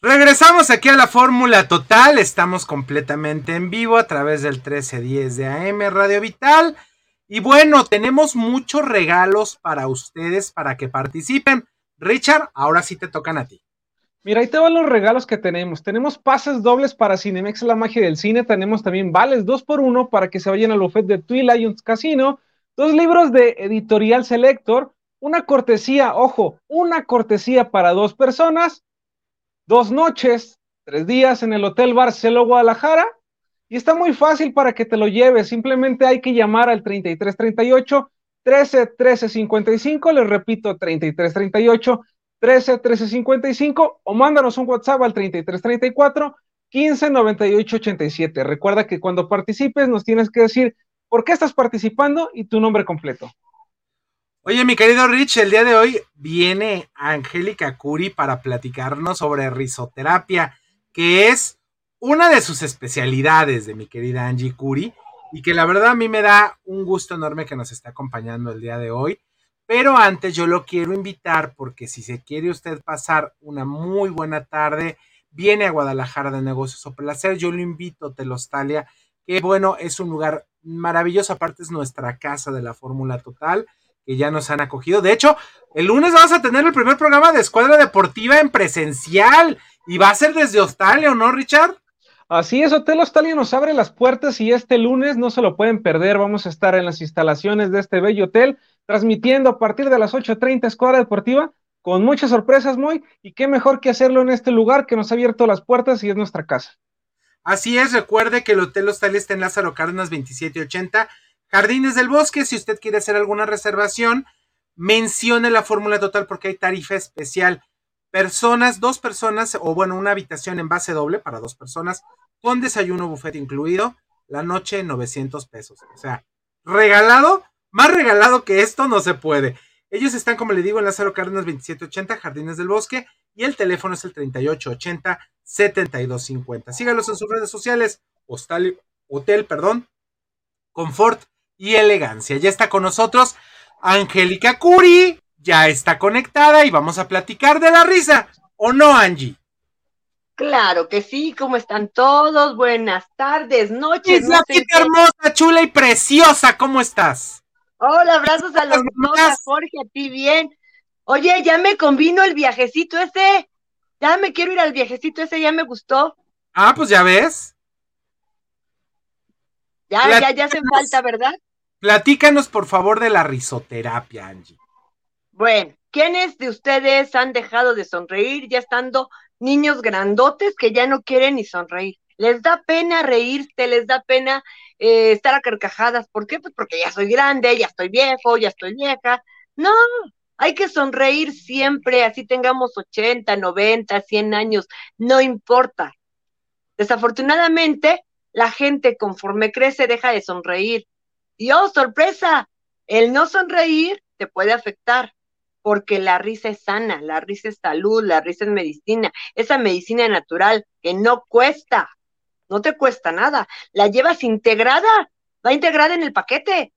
Regresamos aquí a la Fórmula Total. Estamos completamente en vivo a través del 1310 de AM Radio Vital. Y bueno, tenemos muchos regalos para ustedes para que participen. Richard, ahora sí te tocan a ti. Mira, ahí te van los regalos que tenemos. Tenemos pases dobles para Cinemex La Magia del Cine. Tenemos también vales dos por uno para que se vayan al buffet de Twin Lions Casino. Dos libros de Editorial Selector. Una cortesía, ojo, una cortesía para dos personas. Dos noches, tres días en el Hotel Barceló Guadalajara. Y está muy fácil para que te lo lleves. Simplemente hay que llamar al 3338 13 13 55. Les repito, 3338 13 13 55 o mándanos un WhatsApp al 3334 15 98 87. Recuerda que cuando participes nos tienes que decir por qué estás participando y tu nombre completo. Oye, mi querido Rich, el día de hoy viene Angélica Curi para platicarnos sobre risoterapia, que es una de sus especialidades de mi querida Angie Curi, y que la verdad a mí me da un gusto enorme que nos esté acompañando el día de hoy. Pero antes yo lo quiero invitar porque si se quiere usted pasar una muy buena tarde, viene a Guadalajara de Negocios o Placer, yo lo invito, Telostalia, que bueno, es un lugar maravilloso, aparte es nuestra casa de la Fórmula Total que ya nos han acogido. De hecho, el lunes vamos a tener el primer programa de Escuadra Deportiva en presencial y va a ser desde Hostalio, ¿no, Richard? Así es, Hotel Hostalio nos abre las puertas y este lunes no se lo pueden perder. Vamos a estar en las instalaciones de este bello hotel, transmitiendo a partir de las 8.30 Escuadra Deportiva, con muchas sorpresas, muy, y qué mejor que hacerlo en este lugar que nos ha abierto las puertas y es nuestra casa. Así es, recuerde que el Hotel Hostalio está en Lázaro Cárdenas 2780 Jardines del Bosque, si usted quiere hacer alguna reservación, mencione la fórmula total porque hay tarifa especial. Personas, dos personas, o bueno, una habitación en base doble para dos personas, con desayuno buffet incluido, la noche 900 pesos. O sea, regalado, más regalado que esto no se puede. Ellos están, como le digo, en Lázaro Cárdenas 2780, Jardines del Bosque, y el teléfono es el 3880-7250. Sígalos en sus redes sociales, Hostal, Hotel, perdón, Confort y Elegancia. Ya está con nosotros Angélica Curi, ya está conectada y vamos a platicar de la risa. ¿O no, Angie? Claro que sí, ¿cómo están todos? Buenas tardes, noches. Isla, hermosa, chula y preciosa, ¿cómo estás? Hola, abrazos a los dos, Jorge, a ti bien. Oye, ya me convino el viajecito ese. Ya me quiero ir al viajecito ese, ya me gustó. Ah, pues ya ves. Ya, ya, ya hace falta, ¿verdad? Platícanos, por favor, de la risoterapia, Angie. Bueno, ¿quiénes de ustedes han dejado de sonreír ya estando niños grandotes que ya no quieren ni sonreír? Les da pena reírse, les da pena eh, estar a carcajadas. ¿Por qué? Pues porque ya soy grande, ya estoy viejo, ya estoy vieja. No, hay que sonreír siempre, así tengamos 80, 90, 100 años, no importa. Desafortunadamente, la gente conforme crece deja de sonreír. Y oh, sorpresa, el no sonreír te puede afectar porque la risa es sana, la risa es salud, la risa es medicina, esa medicina natural que no cuesta, no te cuesta nada, la llevas integrada, va integrada en el paquete.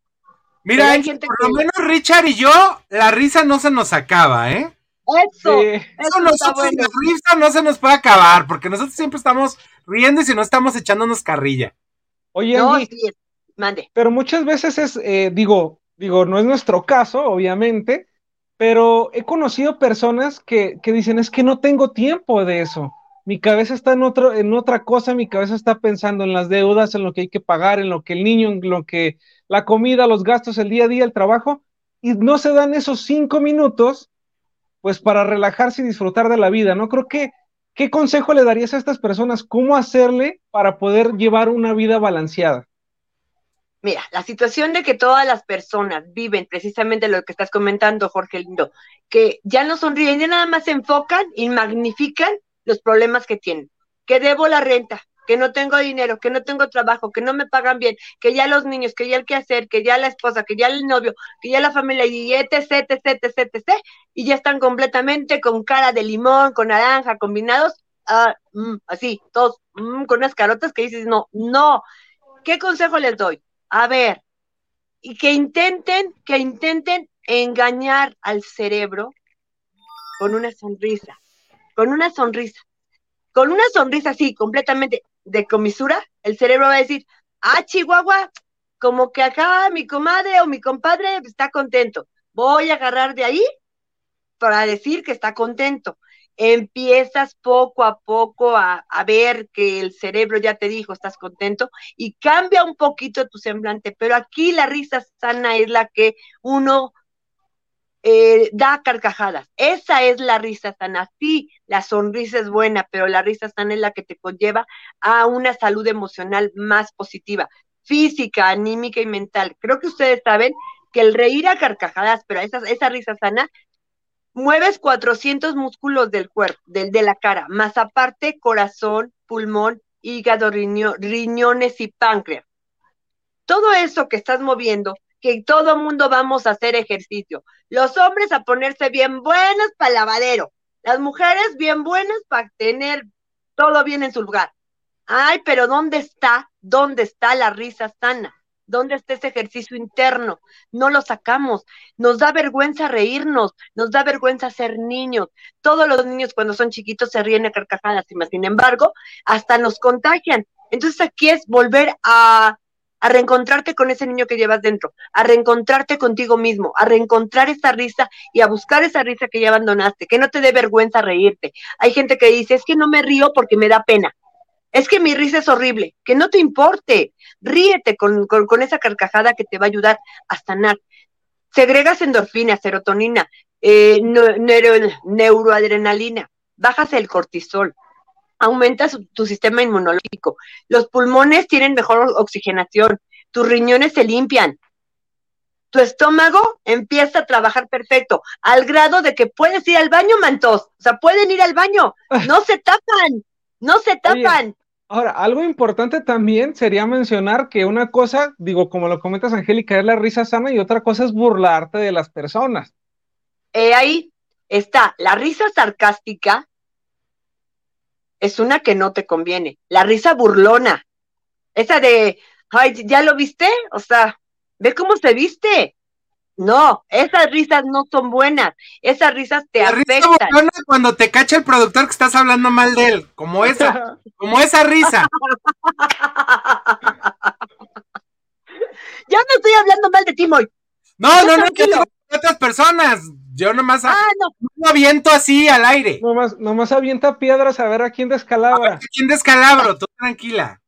Mira, por lo menos Richard y yo, la risa no se nos acaba, ¿eh? Eso, eso, nosotros, la risa no se nos puede acabar, porque nosotros siempre estamos riendo y si no estamos echándonos carrilla. Oye, mande. Pero muchas veces es, eh, digo, digo, no es nuestro caso, obviamente, pero he conocido personas que, dicen, es que no tengo tiempo de eso. Mi cabeza está en, otro, en otra cosa, mi cabeza está pensando en las deudas, en lo que hay que pagar, en lo que el niño, en lo que la comida, los gastos, el día a día, el trabajo, y no se dan esos cinco minutos, pues para relajarse y disfrutar de la vida, ¿no? Creo que, ¿qué consejo le darías a estas personas? ¿Cómo hacerle para poder llevar una vida balanceada? Mira, la situación de que todas las personas viven precisamente lo que estás comentando, Jorge Lindo, que ya no sonríen, ya nada más se enfocan y magnifican los problemas que tienen. Que debo la renta, que no tengo dinero, que no tengo trabajo, que no me pagan bien, que ya los niños, que ya el hacer, que ya la esposa, que ya el novio, que ya la familia, y etc, etc, etc, y ya están completamente con cara de limón, con naranja, combinados, ah, mm, así, todos mm, con unas carotas que dices, no, no. ¿Qué consejo les doy? A ver, y que intenten, que intenten engañar al cerebro con una sonrisa, con una sonrisa, con una sonrisa así, completamente de comisura, el cerebro va a decir, ah, Chihuahua, como que acá mi comadre o mi compadre está contento, voy a agarrar de ahí para decir que está contento empiezas poco a poco a, ver que el cerebro ya te dijo, estás contento, y cambia un poquito tu semblante, pero aquí la risa sana es la que uno eh, da carcajadas. Esa es la risa sana. Sí, la sonrisa es buena, pero la risa sana es la que te conlleva a una salud emocional más positiva, física, anímica y mental. Creo que ustedes saben que el reír a carcajadas, pero esa, esa risa sana, mueves 400 músculos del cuerpo, del, de la cara, más aparte corazón, pulmón, hígado, riñones y páncreas. Todo eso que estás moviendo, que todo mundo vamos a hacer ejercicio. Los hombres a ponerse bien buenos para lavadero, las mujeres bien buenas para tener todo bien en su lugar. Ay, pero ¿dónde está? ¿Dónde está la risa sana? ¿Dónde está ese ejercicio interno? No lo sacamos. Nos da vergüenza reírnos, nos da vergüenza ser niños. Todos los niños cuando son chiquitos se ríen a carcajadas, sin embargo, hasta nos contagian. Entonces aquí es volver a, a reencontrarte con ese niño que llevas dentro, a reencontrarte contigo mismo, a reencontrar esa risa y a buscar esa risa que ya abandonaste, que no te dé vergüenza reírte. Hay gente que dice, es que no me río porque me da pena es que mi risa es horrible, que no te importe, ríete con, esa carcajada que te va a ayudar a sanar. Segregas endorfina, serotonina, eh, neuroadrenalina, bajas el cortisol, aumentas tu sistema inmunológico, los pulmones tienen mejor oxigenación, tus riñones se limpian, tu estómago empieza a trabajar perfecto, al grado de que puedes ir al baño, mantos, o sea, pueden ir al baño, no se tapan, no se tapan. Ahora, algo importante también sería mencionar que una cosa, digo, como lo comentas, Angélica, es la risa sana y otra cosa es burlarte de las personas. Eh, ahí está, la risa sarcástica es una que no te conviene. La risa burlona, esa de, ay, ¿ya lo viste? O sea, ve cómo se viste. No, esas risas no son buenas. Esas risas te la Risa burlona cuando te cacha el productor que estás hablando mal de él, como esa, como esa risa. ya no estoy hablando mal de ti, Moy. No, no, no, que otras personas. Yo nomás ah, no. aviento así al aire. Nomás, nomás avienta piedras a ver a quién descalabra. A, quién descalabro, tú tranquila.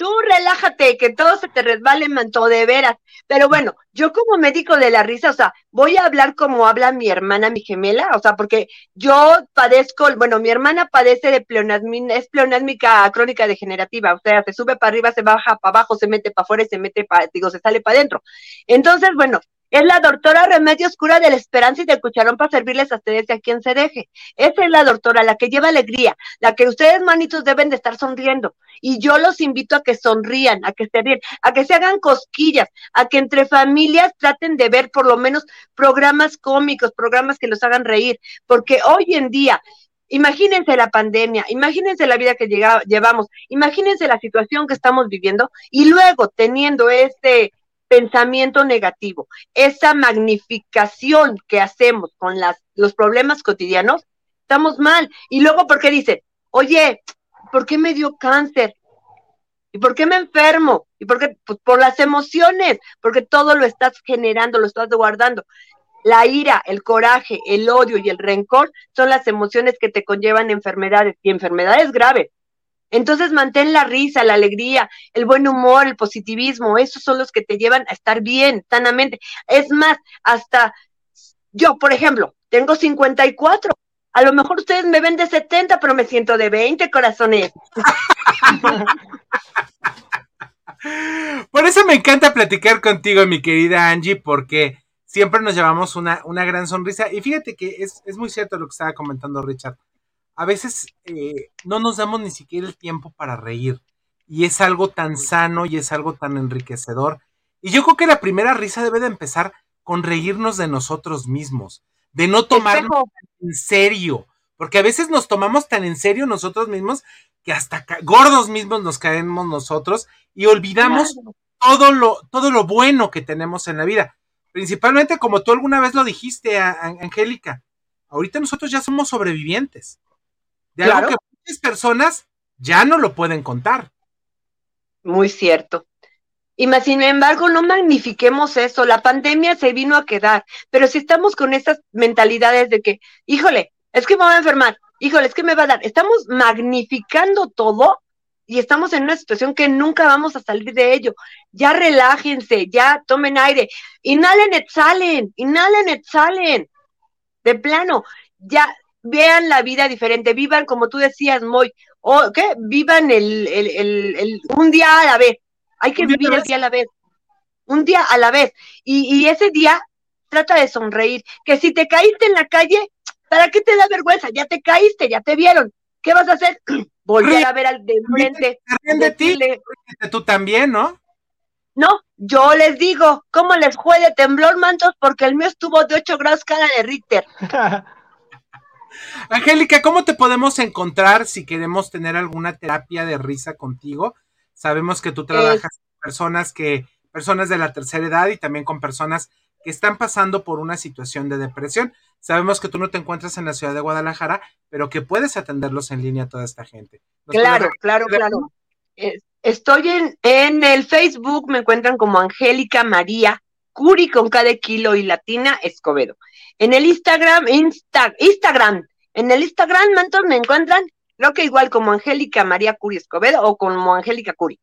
Tú relájate, que todo se te resbale, manto, de veras. Pero bueno, yo como médico de la risa, o sea, voy a hablar como habla mi hermana, mi gemela, o sea, porque yo padezco, bueno, mi hermana padece de pleonasmina, es pleonásmica crónica degenerativa, o sea, se sube para arriba, se baja para abajo, se mete para afuera y se mete para, digo, se sale para adentro. Entonces, bueno, es la doctora Remedios Cura de la Esperanza y del Cucharón para servirles a ustedes y a quien se deje. Esa es la doctora, la que lleva alegría, la que ustedes, manitos, deben de estar sonriendo. Y yo los invito a que sonrían, a que se ríen, a que se hagan cosquillas, a que entre familias traten de ver por lo menos programas cómicos, programas que los hagan reír. Porque hoy en día, Imagínense la pandemia, imagínense la vida que llevamos, imagínense la situación que estamos viviendo y luego teniendo este pensamiento negativo, esa magnificación que hacemos con las, los problemas cotidianos, estamos mal. Y luego, ¿por qué dicen, oye, ¿por qué me dio cáncer? ¿Y por qué me enfermo? ¿Y por qué? Pues por las emociones, porque todo lo estás generando, lo estás guardando. La ira, el coraje, el odio y el rencor son las emociones que te conllevan enfermedades y enfermedades graves. Entonces mantén la risa, la alegría, el buen humor, el positivismo, esos son los que te llevan a estar bien, sanamente. Es más, hasta yo, por ejemplo, tengo 54. A lo mejor ustedes me ven de 70, pero me siento de 20 corazones. Por eso me encanta platicar contigo, mi querida Angie, porque siempre nos llevamos una, una gran sonrisa. Y fíjate que es, es muy cierto lo que estaba comentando Richard a veces eh, no nos damos ni siquiera el tiempo para reír. Y es algo tan sano y es algo tan enriquecedor. Y yo creo que la primera risa debe de empezar con reírnos de nosotros mismos, de no tomarnos en serio, porque a veces nos tomamos tan en serio nosotros mismos que hasta gordos mismos nos caemos nosotros y olvidamos todo, lo, todo lo bueno que tenemos en la vida. Principalmente como tú alguna vez lo dijiste, Angélica, ahorita nosotros ya somos sobrevivientes de algo que muchas personas ya no lo pueden contar. Muy cierto. Y más, sin embargo, no magnifiquemos eso. La pandemia se vino a quedar. Pero si estamos con esas mentalidades de que, híjole, es que me voy a enfermar, híjole, es que me va a dar. Estamos magnificando todo y estamos en una situación que nunca vamos a salir de ello. Ya relájense, ya tomen aire. Inhalen, exhalen, inhalen, exhalen. De plano, ya vean la vida diferente, vivan como tú decías, Moy, o ¿qué? Vivan el, el, el, un día a la vez. Hay que vivir el día a la vez. Un día a la vez. Y, y ese día trata de sonreír. Que si te caíste en la calle, ¿para qué te da vergüenza? Ya te caíste, ya te vieron. ¿Qué vas a hacer? Volver a ver al de enfrente. De ti. Tú también, ¿no? No, yo les digo, ¿cómo les fue de temblor, mantos? Porque el mío estuvo de 8 grados cada de Richter. Angélica, ¿cómo te podemos encontrar si queremos tener alguna terapia de risa contigo? Sabemos que tú trabajas con personas que, personas de la tercera edad y también con personas que están pasando por una situación de depresión. Sabemos que tú no te encuentras en la ciudad de Guadalajara, pero que puedes atenderlos en línea a toda esta gente. Claro, claro, claro. Estoy en, en el Facebook, me encuentran como Angélica María Curi con cada kilo y latina Escobedo. En el Instagram, Instagram, en el Instagram, mantos, me encuentran, creo que igual como Angélica María Curi Escobedo o como Angélica Curi.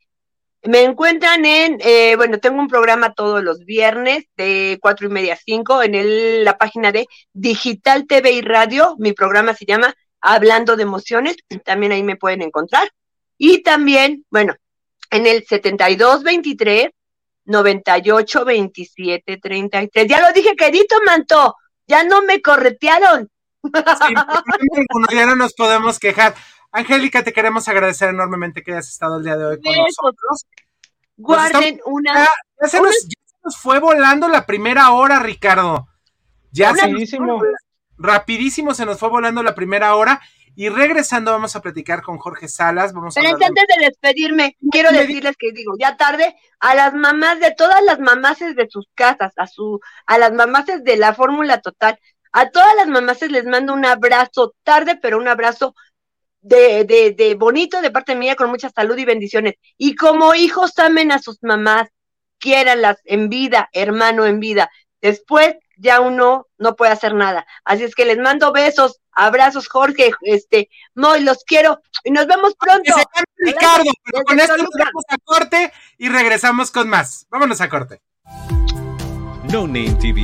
Me encuentran en, eh, bueno, tengo un programa todos los viernes de cuatro y media a cinco en la página de Digital TV y Radio. Mi programa se llama Hablando de Emociones. También ahí me pueden encontrar. Y también, bueno, en el 7223 98 27 33. Ya lo dije, querido Manto, ya no me corretearon. ya no nos podemos quejar. Angélica, te queremos agradecer enormemente que hayas estado el día de hoy con nosotros. Guarden una. Ya, se nos, fue volando la primera hora, Ricardo. Ya rapidísimo. rapidísimo se nos fue volando la primera hora. Y regresando vamos a platicar con Jorge Salas. Vamos Pero antes de despedirme, quiero decirles que digo, ya tarde, a las mamás de todas las mamases de sus casas, a su, a las mamases de la fórmula total, a todas las mamases les mando un abrazo tarde, pero un abrazo de, de, de bonito de parte mía, con mucha salud y bendiciones. Y como hijos amen a sus mamás, quiéranlas en vida, hermano en vida. Después ya uno no puede hacer nada. Así es que les mando besos, abrazos, Jorge, este, Moy, los quiero y nos vemos pronto. Ricardo, con esto nos vamos a corte y regresamos con más. Vámonos a corte. No Name TV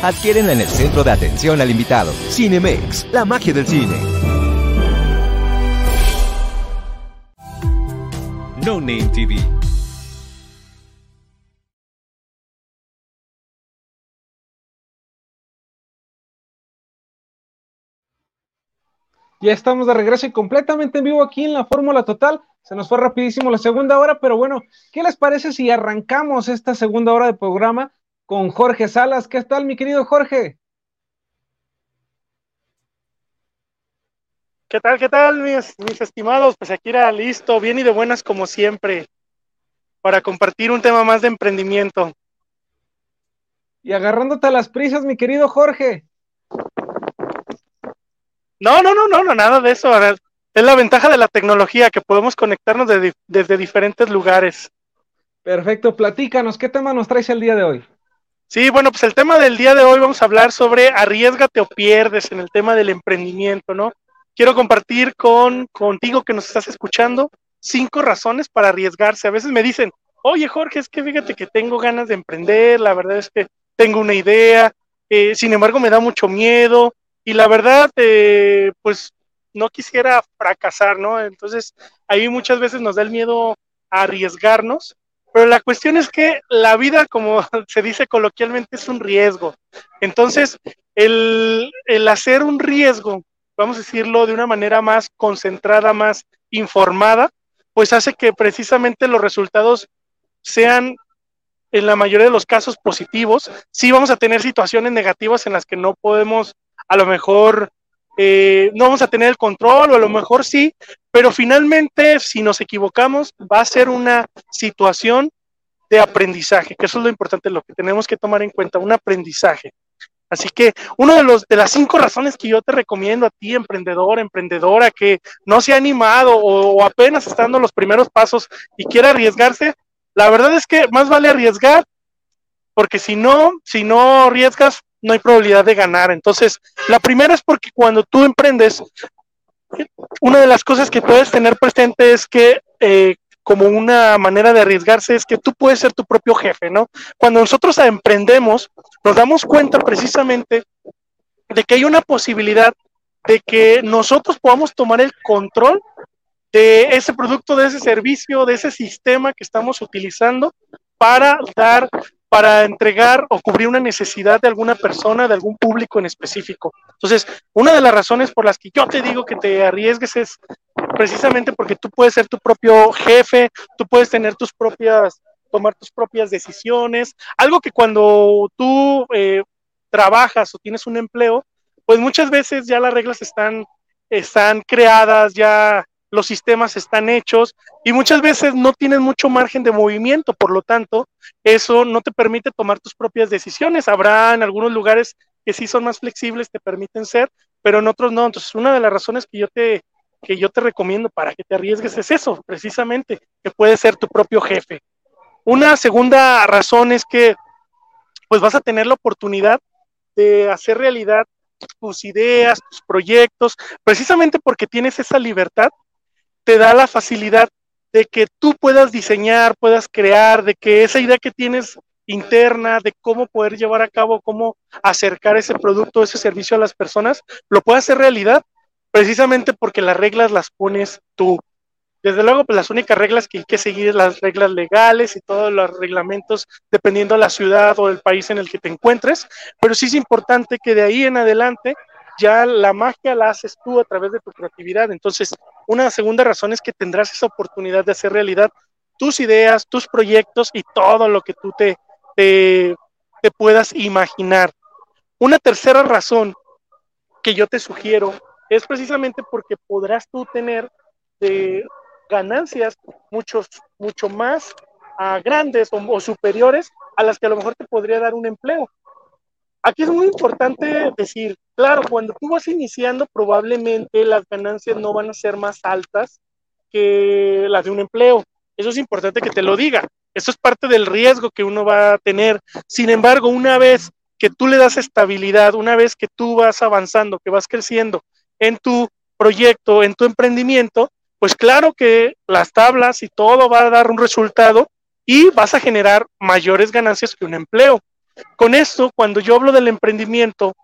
Adquiérenla en el centro de atención al invitado. Cinemex, la magia del cine. No Name TV. Ya estamos de regreso y completamente en vivo aquí en la Fórmula Total. Se nos fue rapidísimo la segunda hora, pero bueno, ¿qué les parece si arrancamos esta segunda hora de programa con Jorge Salas. ¿Qué tal, mi querido Jorge? ¿Qué tal, qué tal, mis, estimados? Pues aquí era listo, bien y de buenas como siempre, para compartir un tema más de emprendimiento. Y agarrándote a las prisas, mi querido Jorge. No, no, no, no, no, nada de eso. Es la ventaja de la tecnología, que podemos conectarnos desde diferentes lugares. Perfecto, platícanos, ¿qué tema nos traes el día de hoy? Sí, bueno, pues el tema del día de hoy vamos a hablar sobre arriesgate o pierdes en el tema del emprendimiento, ¿no? Quiero compartir con contigo que nos estás escuchando cinco razones para arriesgarse. A veces me dicen, oye Jorge, es que fíjate que tengo ganas de emprender, la verdad es que tengo una idea, eh, sin embargo me da mucho miedo y la verdad, eh, pues no quisiera fracasar, ¿no? Entonces, ahí muchas veces nos da el miedo a arriesgarnos pero la cuestión es que la vida, como se dice coloquialmente, es un riesgo. Entonces, el, hacer un riesgo, vamos a decirlo de una manera más concentrada, más informada, pues hace que precisamente los resultados sean en la mayoría de los casos positivos. Sí vamos a tener situaciones negativas en las que no podemos, a lo mejor, eh, no vamos a tener el control o a lo mejor sí, pero finalmente, si nos equivocamos, va a ser una situación de aprendizaje, que eso es lo importante, lo que tenemos que tomar en cuenta, un aprendizaje. Así que uno de de las cinco razones que yo te recomiendo a ti, emprendedor, emprendedora, que no se ha animado o, o apenas está dando los primeros pasos y quiere arriesgarse, la verdad es que más vale arriesgar, porque si no, si no arriesgas, no hay probabilidad de ganar. Entonces, la primera es porque cuando tú emprendes, una de las cosas que puedes tener presente es que eh, como una manera de arriesgarse es que tú puedes ser tu propio jefe, ¿no? Cuando nosotros emprendemos, nos damos cuenta precisamente de que hay una posibilidad de que nosotros podamos tomar el control de ese producto, de ese servicio, de ese sistema que estamos utilizando para dar, para entregar o cubrir una necesidad de alguna persona, de algún público en específico. Entonces, una de las razones por las que yo te digo que te arriesgues es precisamente porque tú puedes ser tu propio jefe, tú puedes tener tus propias, tomar tus propias decisiones, algo que cuando tú eh, trabajas o tienes un empleo, pues muchas veces ya las reglas están, están creadas, ya los sistemas están hechos y muchas veces no tienes mucho margen de movimiento, por lo tanto, eso no te permite tomar tus propias decisiones. Habrá en algunos lugares que sí son más flexibles, te permiten ser, pero en otros no. Entonces, una de las razones que yo te, que yo te recomiendo para que te arriesgues es eso, precisamente, que puedes ser tu propio jefe. Una segunda razón es que pues vas a tener la oportunidad de hacer realidad tus ideas, tus proyectos, precisamente porque tienes esa libertad te da la facilidad de que tú puedas diseñar, puedas crear, de que esa idea que tienes interna de cómo poder llevar a cabo, cómo acercar ese producto, ese servicio a las personas, lo puedas hacer realidad, precisamente porque las reglas las pones tú. Desde luego, pues las únicas reglas que hay que seguir las reglas legales y todos los reglamentos, dependiendo de la ciudad o del país en el que te encuentres, pero sí es importante que de ahí en adelante ya la magia la haces tú a través de tu creatividad. Entonces, una segunda razón es que tendrás esa oportunidad de hacer realidad tus ideas, tus proyectos y todo lo que tú te, te, puedas imaginar. Una tercera razón que yo te sugiero es precisamente porque podrás tú tener de ganancias muchos, mucho más ah, grandes o, superiores a las que a lo mejor te podría dar un empleo. Aquí es muy importante decir, claro, cuando tú vas iniciando, probablemente las ganancias no van a ser más altas que las de un empleo. Eso es importante que te lo diga. Eso es parte del riesgo que uno va a tener. Sin embargo, una vez que tú le das estabilidad, una vez que tú vas avanzando, que vas creciendo en tu proyecto, en tu emprendimiento, pues claro que las tablas y todo va a dar un resultado y vas a generar mayores ganancias que un empleo. Con esto, cuando yo hablo del emprendimiento,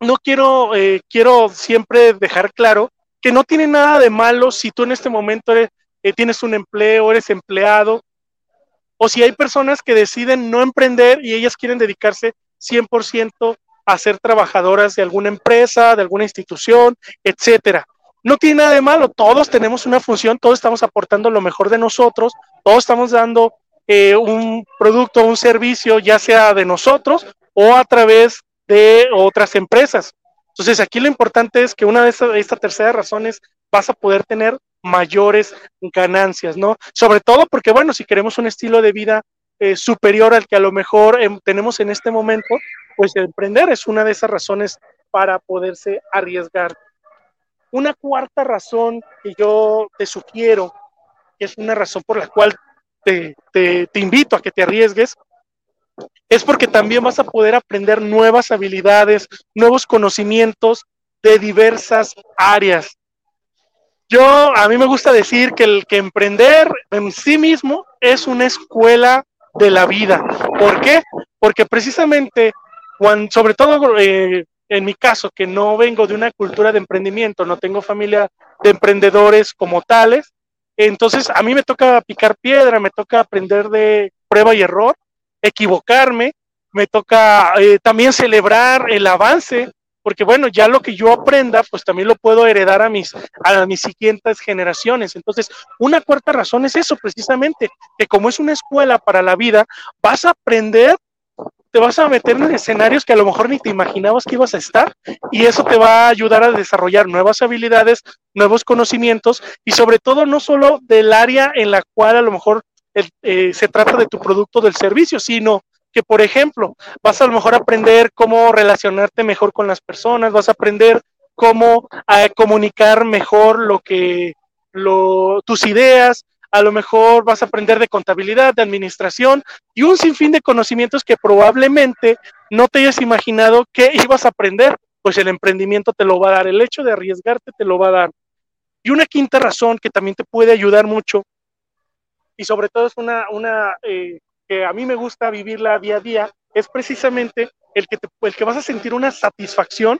no quiero, eh, quiero siempre dejar claro que no tiene nada de malo si tú en este momento eres, eh, tienes un empleo, eres empleado, o si hay personas que deciden no emprender y ellas quieren dedicarse 100% a ser trabajadoras de alguna empresa, de alguna institución, etcétera. No tiene nada de malo, todos tenemos una función, todos estamos aportando lo mejor de nosotros, todos estamos dando eh, un producto o un servicio, ya sea de nosotros o a través de otras empresas. Entonces, aquí lo importante es que una de estas esta tercera razones vas a poder tener mayores ganancias, ¿no? Sobre todo porque, bueno, si queremos un estilo de vida eh, superior al que a lo mejor em, tenemos en este momento, pues emprender es una de esas razones para poderse arriesgar. Una cuarta razón que yo te sugiero, es una razón por la cual te, invito a que te arriesgues, es porque también vas a poder aprender nuevas habilidades, nuevos conocimientos de diversas áreas. Yo, a mí me gusta decir que el que emprender en sí mismo es una escuela de la vida. ¿Por qué? Porque precisamente, cuando, sobre todo eh, en mi caso, que no vengo de una cultura de emprendimiento, no tengo familia de emprendedores como tales, entonces, a mí me toca picar piedra, me toca aprender de prueba y error, equivocarme, me toca eh, también celebrar el avance, porque bueno, ya lo que yo aprenda, pues también lo puedo heredar a mis, a mis siguientes generaciones. Entonces, una cuarta razón es eso, precisamente, que como es una escuela para la vida, vas a aprender te vas a meter en escenarios que a lo mejor ni te imaginabas que ibas a estar y eso te va a ayudar a desarrollar nuevas habilidades, nuevos conocimientos y sobre todo no solo del área en la cual a lo mejor eh, se trata de tu producto del servicio, sino que, por ejemplo, vas a lo mejor aprender cómo relacionarte mejor con las personas, vas a aprender cómo eh, comunicar mejor lo que, tus ideas, a lo mejor vas a aprender de contabilidad, de administración y un sinfín de conocimientos que probablemente no te hayas imaginado que ibas a aprender, pues el emprendimiento te lo va a dar, el hecho de arriesgarte te lo va a dar. Y una quinta razón que también te puede ayudar mucho, y sobre todo es una, una eh, que a mí me gusta vivirla día a día, es precisamente el que, el que vas a sentir una satisfacción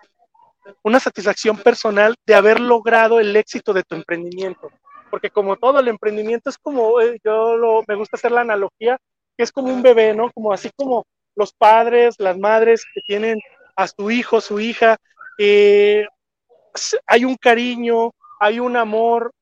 una satisfacción personal de haber logrado el éxito de tu emprendimiento. Porque como todo el emprendimiento es como, eh, yo lo, me gusta hacer la analogía, que es como un bebé, ¿no? Como así como los padres, las madres que tienen a su hijo, su hija, eh, hay un cariño, hay un amor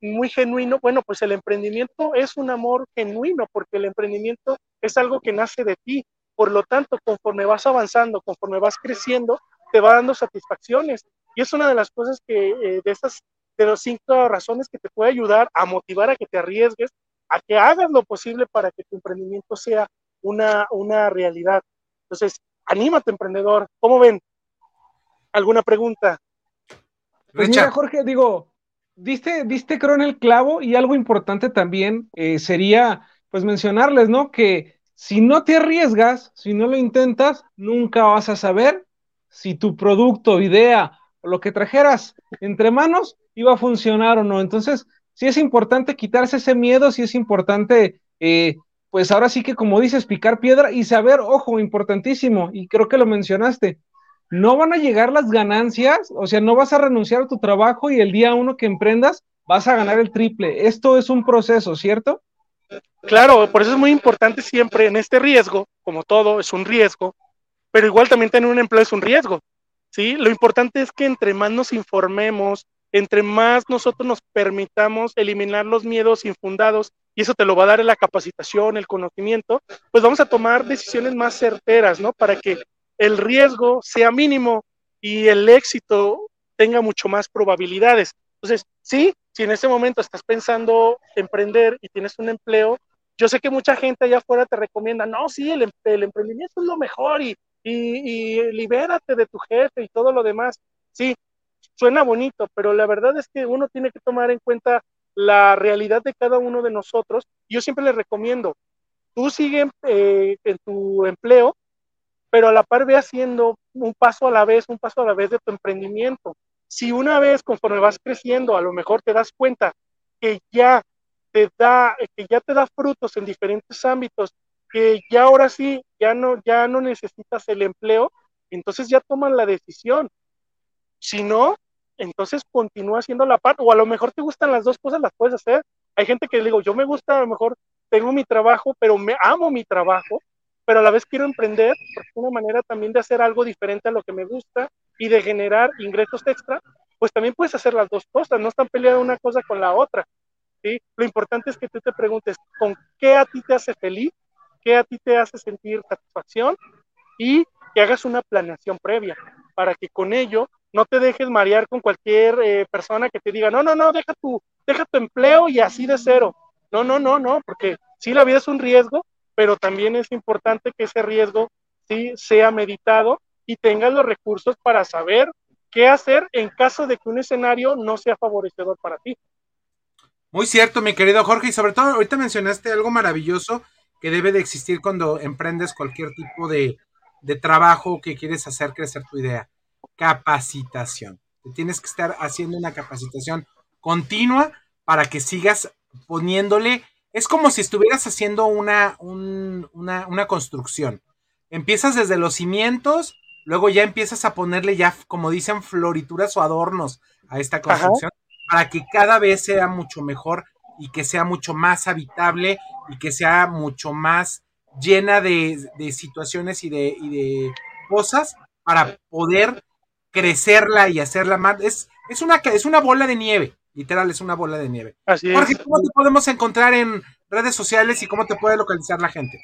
muy genuino. Bueno, pues el emprendimiento es un amor genuino, porque el emprendimiento es algo que nace de ti. Por lo tanto, conforme vas avanzando, conforme vas creciendo, te va dando satisfacciones. Y es una de las cosas que, eh, de esas, de las cinco razones que te puede ayudar a motivar a que te arriesgues, a que hagas lo posible para que tu emprendimiento sea una, una realidad. Entonces, anímate, emprendedor. ¿Cómo ven? ¿Alguna pregunta? Pues mira, Jorge, digo, diste, diste creo en el clavo y algo importante también eh, sería, pues mencionarles, ¿no? Que si no te arriesgas, si no lo intentas, nunca vas a saber si tu producto, idea o lo que trajeras entre manos iba a funcionar o no. Entonces, sí es importante quitarse ese miedo, sí es importante, eh, pues ahora sí que como dices, picar piedra y saber, ojo, importantísimo, y creo que lo mencionaste, no van a llegar las ganancias, o sea, no vas a renunciar a tu trabajo y el día uno que emprendas vas a ganar el triple. Esto es un proceso, ¿cierto? Claro, por eso es muy importante siempre en este riesgo, como todo, es un riesgo, pero igual también tener un empleo es un riesgo, ¿sí? Lo importante es que entre más nos informemos, entre más nosotros nos permitamos eliminar los miedos infundados, y eso te lo va a dar la capacitación, el conocimiento, pues vamos a tomar decisiones más certeras, ¿no? Para que el riesgo sea mínimo y el éxito tenga mucho más probabilidades. Entonces, sí, si en ese momento estás pensando emprender y tienes un empleo, yo sé que mucha gente allá afuera te recomienda, no, sí, el, el emprendimiento es lo mejor y, y, libérate de tu jefe y todo lo demás. Sí, suena bonito, pero la verdad es que uno tiene que tomar en cuenta la realidad de cada uno de nosotros. Yo siempre les recomiendo, tú sigue eh, en tu empleo, pero a la par ve haciendo un paso a la vez, un paso a la vez de tu emprendimiento. Si una vez conforme vas creciendo, a lo mejor te das cuenta que ya te da, que ya te da frutos en diferentes ámbitos, que ya ahora sí, ya no, ya no necesitas el empleo, entonces ya toman la decisión. Si no, entonces continúa haciendo la parte, o a lo mejor te gustan las dos cosas, las puedes hacer. Hay gente que digo, yo me gusta, a lo mejor tengo mi trabajo, pero me amo mi trabajo, pero a la vez quiero emprender, porque es una manera también de hacer algo diferente a lo que me gusta y de generar ingresos extra, pues también puedes hacer las dos cosas, no están peleando una cosa con la otra. ¿sí? Lo importante es que tú te preguntes con qué a ti te hace feliz, qué a ti te hace sentir satisfacción y que hagas una planeación previa para que con ello no te dejes marear con cualquier eh, persona que te diga, no, no, no, deja tu, deja tu empleo y así de cero. No, no, no, no, porque sí la vida es un riesgo, pero también es importante que ese riesgo sí sea meditado y tengas los recursos para saber qué hacer en caso de que un escenario no sea favorecedor para ti. Muy cierto, mi querido Jorge, y sobre todo ahorita mencionaste algo maravilloso que debe de existir cuando emprendes cualquier tipo de, de trabajo que quieres hacer crecer tu idea. Capacitación. tienes que estar haciendo una capacitación continua para que sigas poniéndole es como si estuvieras haciendo una, una, construcción. Empiezas desde los cimientos, luego ya empiezas a ponerle ya, como dicen, florituras o adornos a esta construcción para que cada vez sea mucho mejor y que sea mucho más habitable y que sea mucho más llena de, situaciones y de, y de, cosas para poder crecerla y hacerla más. Es, es, una, es una bola de nieve. Literal, es una bola de nieve. Así Jorge, ¿cómo te podemos encontrar en redes sociales y cómo te puede localizar la gente?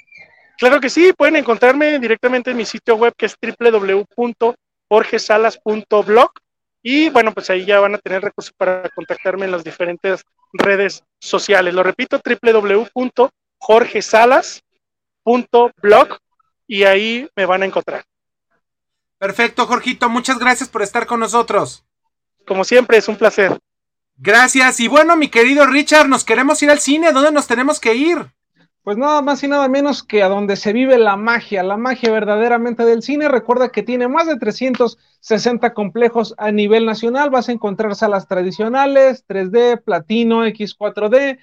Claro que sí, pueden encontrarme directamente en mi sitio web que es www.jorgesalas.blog y bueno, pues ahí ya van a tener recursos para contactarme en las diferentes redes sociales. Lo repito, www.jorgesalas.blog y ahí me van a encontrar. Perfecto, Jorgito, muchas gracias por estar con nosotros. Como siempre, es un placer. Gracias. Y bueno, mi querido Richard, nos queremos ir al cine. ¿Dónde nos tenemos que ir? Pues nada más y nada menos que a donde se vive la magia, la magia verdaderamente del cine. Recuerda que tiene más de 360 complejos a nivel nacional. Vas a encontrar salas tradicionales, 3D, platino, X4D,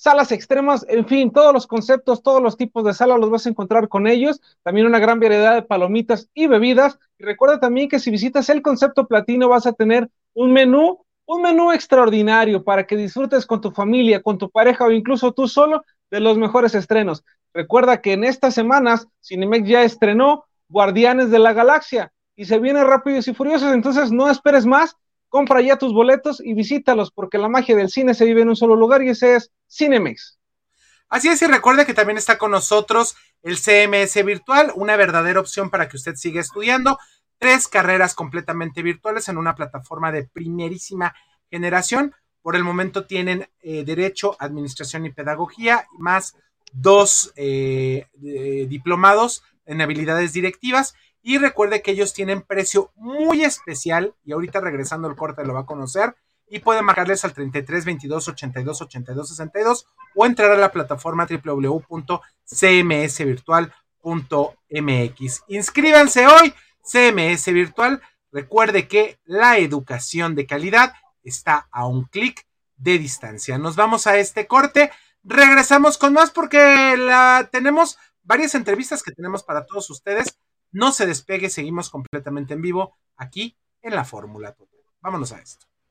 salas extremas, en fin, todos los conceptos, todos los tipos de sala los vas a encontrar con ellos. También una gran variedad de palomitas y bebidas. Y recuerda también que si visitas el concepto platino vas a tener un menú, un menú extraordinario para que disfrutes con tu familia, con tu pareja o incluso tú solo de los mejores estrenos. Recuerda que en estas semanas Cinemex ya estrenó Guardianes de la Galaxia y se viene Rápidos y Furiosos, entonces no esperes más, compra ya tus boletos y visítalos porque la magia del cine se vive en un solo lugar y ese es Cinemex. Así es, y recuerde que también está con nosotros el CMS virtual, una verdadera opción para que usted siga estudiando. Tres carreras completamente virtuales en una plataforma de primerísima generación. Por el momento tienen eh, Derecho, Administración y Pedagogía, más dos eh, diplomados en habilidades directivas. Y recuerde que ellos tienen precio muy especial. Y ahorita regresando al corte lo va a conocer. Y puede marcarles al 33 22 82 82 62 o entrar a la plataforma www.cmsvirtual.mx. Inscríbanse hoy, CMS Virtual. Recuerde que la educación de calidad está a un clic de distancia. Nos vamos a este corte. Regresamos con más porque la, tenemos varias entrevistas que tenemos para todos ustedes. No se despegue, seguimos completamente en vivo aquí en la Fórmula Total. Vámonos a esto.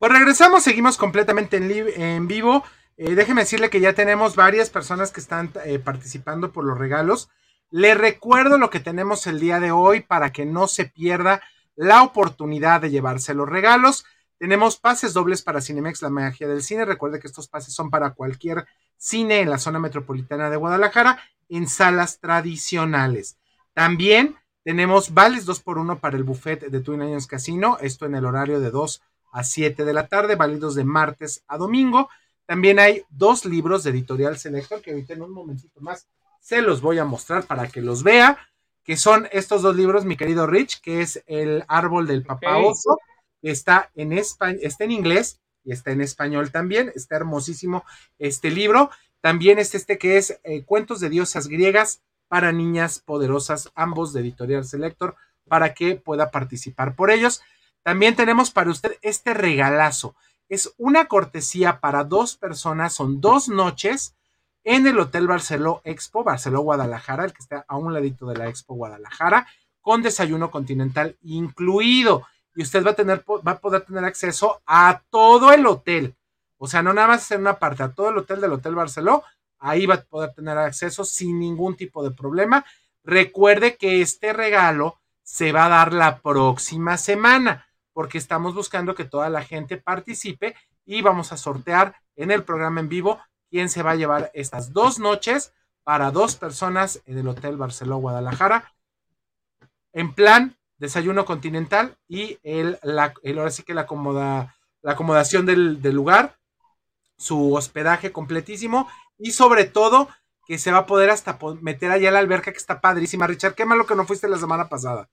Pues regresamos, seguimos completamente en, en vivo. Eh, déjeme decirle que ya tenemos varias personas que están eh, participando por los regalos. Le recuerdo lo que tenemos el día de hoy para que no se pierda la oportunidad de llevarse los regalos. Tenemos pases dobles para Cinemex, la magia del cine. Recuerde que estos pases son para cualquier cine en la zona metropolitana de Guadalajara en salas tradicionales. También tenemos vales 2 por 1 para el buffet de Twin Lions Casino, esto en el horario de 2 a 7 de la tarde, válidos de martes a domingo. También hay dos libros de Editorial Selector que ahorita en un momentito más se los voy a mostrar para que los vea, que son estos dos libros, mi querido Rich, que es El árbol del papá oso, que está en español, está en inglés y está en español también, está hermosísimo este libro. También es este que es eh, Cuentos de diosas griegas para niñas poderosas, ambos de Editorial Selector, para que pueda participar por ellos. También tenemos para usted este regalazo. Es una cortesía para dos personas, son dos noches en el Hotel Barceló Expo, Barceló Guadalajara, el que está a un ladito de la Expo Guadalajara, con desayuno continental incluido. Y usted va a, tener, va a poder tener acceso a todo el hotel. O sea, no nada más en una parte, a todo el hotel del Hotel Barceló, ahí va a poder tener acceso sin ningún tipo de problema. Recuerde que este regalo se va a dar la próxima semana, porque estamos buscando que toda la gente participe y vamos a sortear en el programa en vivo quién se va a llevar estas dos noches para dos personas en el Hotel Barceló Guadalajara, en plan desayuno continental y el, la, ahora sí que la, la acomodación del, lugar, su hospedaje completísimo y sobre todo que se va a poder hasta meter allá la alberca que está padrísima. Richard, qué malo que no fuiste la semana pasada.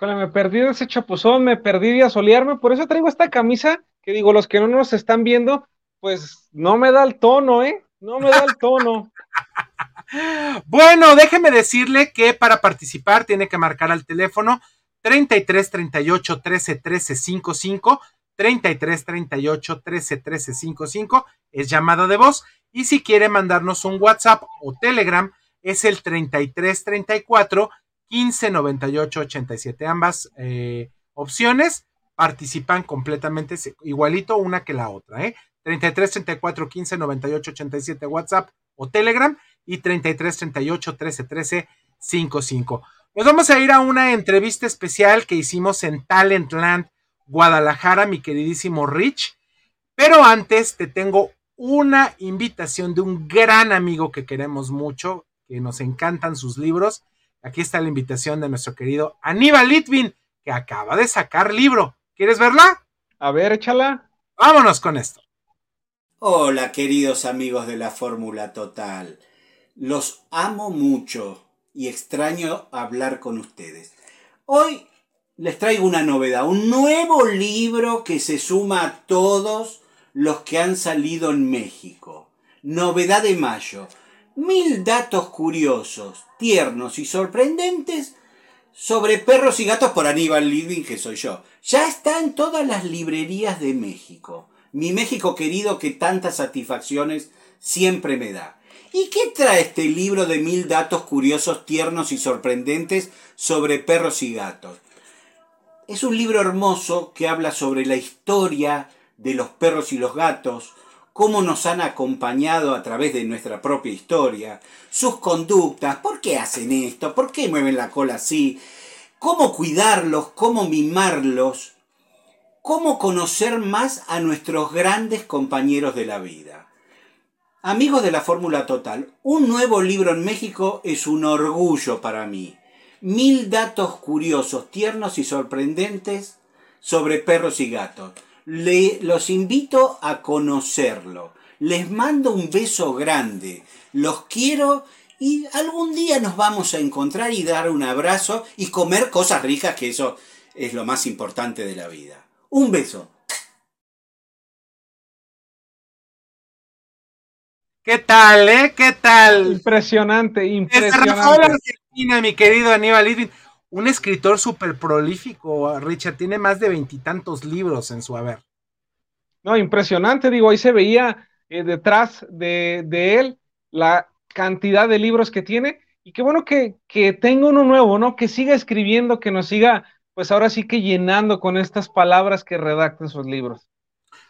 Me perdí de ese chapuzón, me perdí de asolearme, por eso traigo esta camisa que digo, los que no nos están viendo, pues no me da el tono, ¿eh? No me da el tono. bueno, déjeme decirle que para participar tiene que marcar al teléfono 33 38 13 13 55 33 38 13 13 55 es llamada de voz y si quiere mandarnos un WhatsApp o Telegram es el 33 34 15 98 87 ambas eh, opciones participan completamente igualito una que la otra ¿eh? 33 34 15 98 87 WhatsApp o Telegram y 33 38 13 13 55 nos vamos a ir a una entrevista especial que hicimos en Talentland Guadalajara, mi queridísimo Rich. Pero antes te tengo una invitación de un gran amigo que queremos mucho, que nos encantan sus libros. Aquí está la invitación de nuestro querido Aníbal Litvin, que acaba de sacar libro. ¿Quieres verla? A ver, échala. Vámonos con esto. Hola, queridos amigos de la Fórmula Total. Los amo mucho y extraño hablar con ustedes. Hoy les traigo una novedad, un nuevo libro que se suma a todos los que han salido en México. Novedad de mayo. Mil datos curiosos, tiernos y sorprendentes sobre perros y gatos por Aníbal Living, que soy yo. Ya está en todas las librerías de México. Mi México querido que tantas satisfacciones siempre me da. ¿Y qué trae este libro de mil datos curiosos, tiernos y sorprendentes sobre perros y gatos? Es un libro hermoso que habla sobre la historia de los perros y los gatos, cómo nos han acompañado a través de nuestra propia historia, sus conductas, por qué hacen esto, por qué mueven la cola así, cómo cuidarlos, cómo mimarlos, cómo conocer más a nuestros grandes compañeros de la vida. Amigos de la Fórmula Total, un nuevo libro en México es un orgullo para mí mil datos curiosos, tiernos y sorprendentes sobre perros y gatos. Le, los invito a conocerlo. Les mando un beso grande. Los quiero y algún día nos vamos a encontrar y dar un abrazo y comer cosas ricas, que eso es lo más importante de la vida. Un beso. ¿Qué tal, eh? ¿Qué tal? Impresionante, impresionante mi querido Aníbal un escritor súper prolífico, Richard, tiene más de veintitantos libros en su haber. No, impresionante, digo, ahí se veía eh, detrás de, él la cantidad de libros que tiene y qué bueno que, que tenga uno nuevo, ¿no? Que siga escribiendo, que nos siga, pues ahora sí que llenando con estas palabras que redacta sus libros.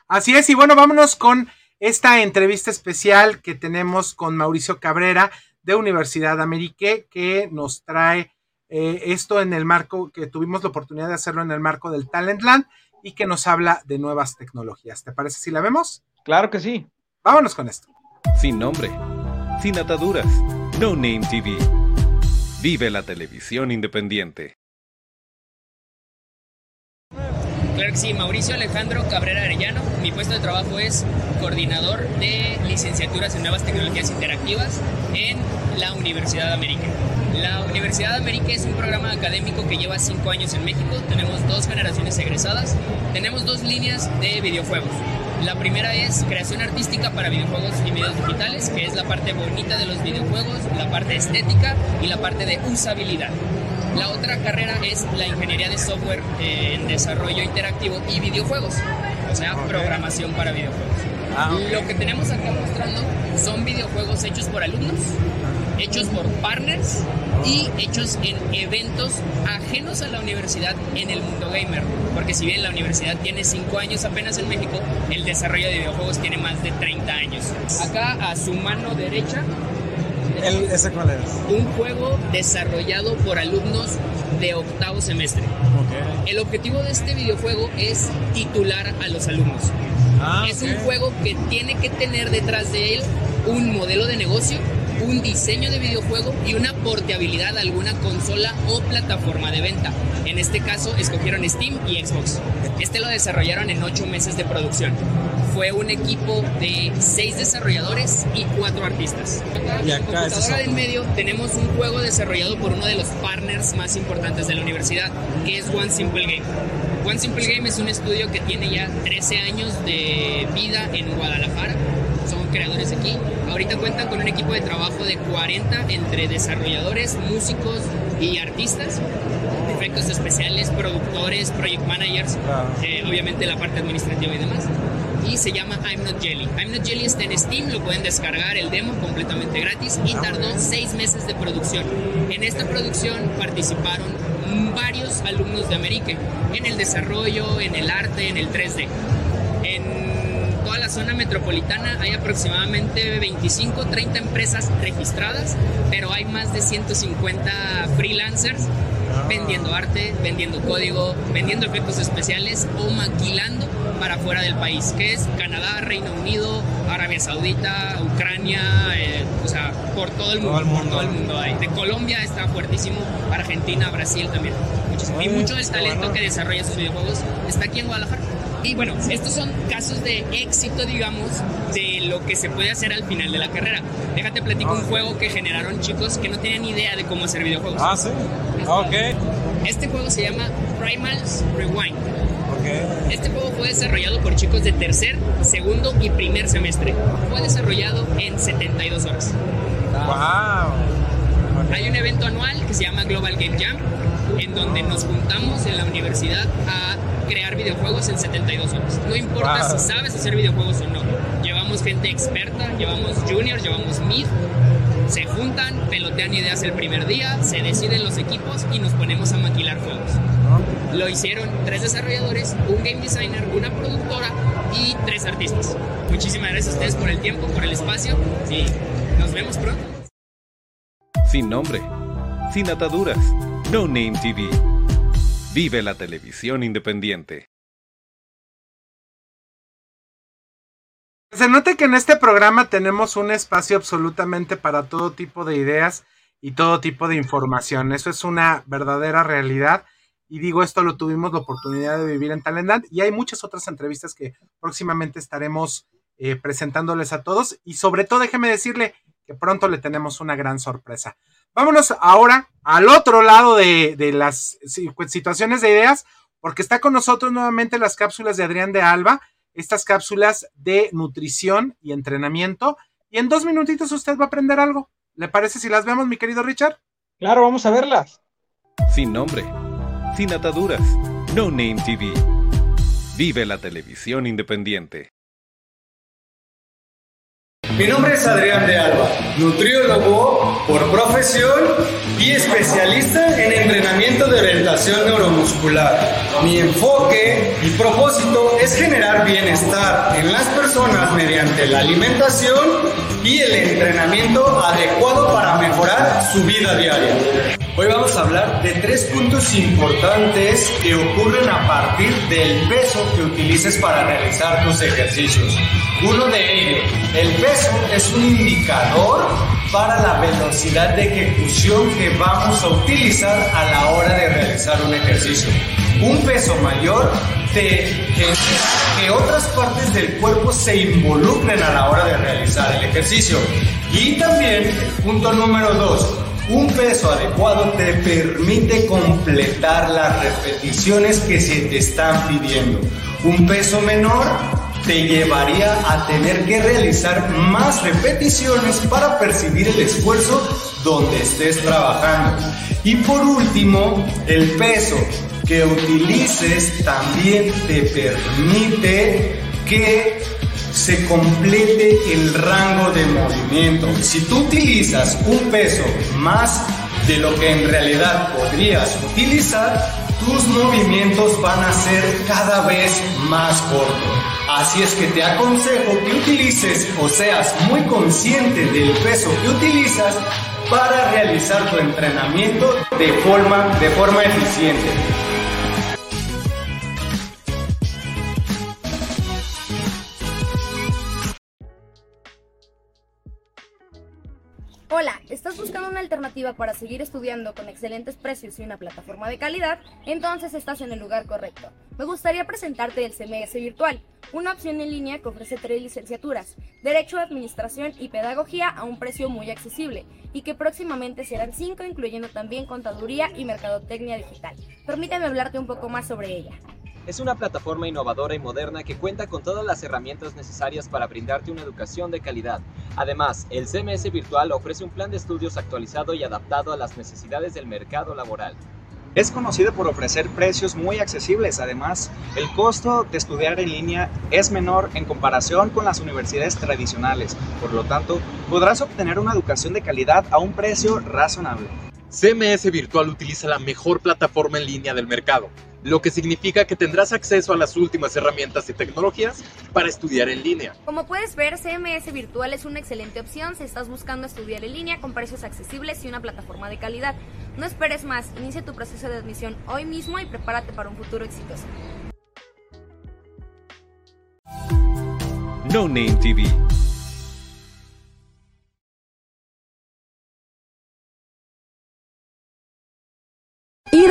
Así es, y bueno, vámonos con esta entrevista especial que tenemos con Mauricio Cabrera, de Universidad Amérique que nos trae eh, esto en el marco, que tuvimos la oportunidad de hacerlo en el marco del Talentland y que nos habla de nuevas tecnologías. ¿Te parece si la vemos? Claro que sí. Vámonos con esto. Sin nombre, sin ataduras, No Name TV. Vive la televisión independiente. Claro que sí, Mauricio Alejandro Cabrera Arellano. Mi puesto de trabajo es coordinador de licenciaturas en nuevas tecnologías interactivas en la Universidad de América. La Universidad de América es un programa académico que lleva cinco años en México. Tenemos dos generaciones egresadas. Tenemos dos líneas de videojuegos. La primera es creación artística para videojuegos y medios digitales, que es la parte bonita de los videojuegos, la parte estética y la parte de usabilidad. La otra carrera es la ingeniería de software en desarrollo interactivo y videojuegos, o sea, programación para videojuegos. Ah, Lo que tenemos acá mostrando son videojuegos hechos por alumnos, hechos por partners y hechos en eventos ajenos a la universidad en el mundo gamer. Porque si bien la universidad tiene 5 años apenas en México, el desarrollo de videojuegos tiene más de 30 años. Acá a su mano derecha El- ¿Ese cuál es? Un juego desarrollado por alumnos de octavo semestre. El objetivo de este videojuego es titular a los alumnos. Ah, es un juego que tiene que tener detrás de él un modelo de negocio, un diseño de videojuego y una portabilidad a alguna consola o plataforma de venta. En este caso escogieron Steam y Xbox. Este lo desarrollaron en ocho meses de producción. Fue un equipo de seis desarrolladores y cuatro artistas. Y acá computadora del medio tenemos un juego desarrollado por uno de los partners más importantes de la universidad, que es One Simple Game. One Simple Game es un estudio que tiene ya 13 años de vida en Guadalajara. Creadores aquí. Ahorita cuentan con un equipo de trabajo de 40 entre desarrolladores, músicos y artistas. Efectos especiales, productores, project managers, eh, obviamente la parte administrativa y demás. Y se llama I'm Not Jelly. I'm Not Jelly está en Steam, lo pueden descargar el demo completamente gratis y tardó seis meses de producción. En esta producción participaron varios alumnos de América en el desarrollo, en el arte, en el 3D. Zona metropolitana hay aproximadamente 25, 30 empresas registradas, pero hay más de 150 freelancers vendiendo arte, vendiendo código, vendiendo efectos especiales o maquilando para fuera del país, que es Canadá, Reino Unido, Arabia Saudita, Ucrania, eh, o sea, por todo el mundo. Todo el mundo. por todo el mundo hay. De Colombia está fuertísimo, Argentina, Brasil también. Muchísimo. Y mucho del talento bueno. que desarrolla sus videojuegos está aquí en Guadalajara. Y bueno, estos son casos de éxito, digamos, de lo que se puede hacer al final de la carrera. Déjate platico un juego que generaron chicos que no tenían idea de cómo hacer videojuegos. Ah, sí. Ok. Este juego se llama Primals Rewind. Ok. Este juego fue desarrollado por chicos de tercer, segundo y primer semestre. Fue desarrollado en 72 horas. Wow. Hay un evento anual que se llama Global Game Jam, en donde nos juntamos en la universidad a crear videojuegos en 72 horas. No importa Wow. si sabes hacer videojuegos o no. Llevamos gente experta, llevamos juniors, llevamos mid. Se juntan, pelotean ideas el primer día, se deciden los equipos y nos ponemos a maquilar juegos. Lo hicieron tres desarrolladores, un game designer, una productora y tres artistas. Muchísimas gracias a ustedes por el tiempo, por el espacio y nos vemos pronto. Sin nombre, sin ataduras, No Name TV. Vive la televisión independiente. Se nota que en este programa tenemos un espacio absolutamente para todo tipo de ideas y todo tipo de información. Eso es una verdadera realidad. Y digo, esto lo tuvimos la oportunidad de vivir en Talendant y hay muchas otras entrevistas que próximamente estaremos eh, presentándoles a todos. Y sobre todo, déjeme decirle que pronto le tenemos una gran sorpresa. Vámonos ahora al otro lado de, de las si- situaciones de ideas, porque está con nosotros nuevamente las cápsulas de Adrián de Alba, estas cápsulas de nutrición y entrenamiento. Y en dos minutitos usted va a aprender algo. ¿Le parece si las vemos, mi querido Richard? Claro, vamos a verlas. Sin nombre, sin ataduras, No Name TV. Vive la televisión independiente. Mi nombre es Adrián de Alba, nutriólogo por profesión y especialista en entrenamiento de orientación neuromuscular. Mi enfoque y propósito es generar bienestar en las personas mediante la alimentación y el entrenamiento adecuado para mejorar su vida diaria. Hoy vamos a hablar de tres puntos importantes que ocurren a partir del peso que utilices para realizar tus ejercicios. Uno de ellos, el peso es un indicador para la velocidad de ejecución que vamos a utilizar a la hora de realizar un ejercicio. Un peso mayor te genera que otras partes del cuerpo se involucren a la hora de realizar el ejercicio. Y también, punto número dos, un peso adecuado te permite completar las repeticiones que se te están pidiendo. Un peso menor te llevaría a tener que realizar más repeticiones para percibir el esfuerzo donde estés trabajando. Y por último, el peso que utilices también te permite que se complete el rango de movimiento. Si tú utilizas un peso más de lo que en realidad podrías utilizar, tus movimientos van a ser cada vez más cortos. Así es que te aconsejo que utilices o seas muy consciente del peso que utilizas para realizar tu entrenamiento de forma, de forma eficiente. Hola, ¿estás buscando una alternativa para seguir estudiando con excelentes precios y una plataforma de calidad? Entonces estás en el lugar correcto. Me gustaría presentarte el CMS Virtual, una opción en línea que ofrece tres licenciaturas, Derecho, Administración y Pedagogía a un precio muy accesible, y que próximamente serán cinco, incluyendo también Contaduría y Mercadotecnia Digital. Permíteme hablarte un poco más sobre ella. Es una plataforma innovadora y moderna que cuenta con todas las herramientas necesarias para brindarte una educación de calidad. Además, el CMS Virtual ofrece un plan de estudios actualizado y adaptado a las necesidades del mercado laboral. Es conocido por ofrecer precios muy accesibles. Además, el costo de estudiar en línea es menor en comparación con las universidades tradicionales. Por lo tanto, podrás obtener una educación de calidad a un precio razonable. CMS Virtual utiliza la mejor plataforma en línea del mercado, lo que significa que tendrás acceso a las últimas herramientas y tecnologías para estudiar en línea. Como puedes ver, CMS Virtual es una excelente opción si estás buscando estudiar en línea con precios accesibles y una plataforma de calidad. No esperes más, inicia tu proceso de admisión hoy mismo y prepárate para un futuro exitoso. No Name TV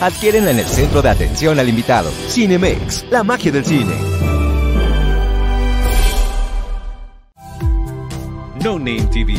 Adquiérenla en el centro de atención al invitado. Cinemex, la magia del cine. No Name TV.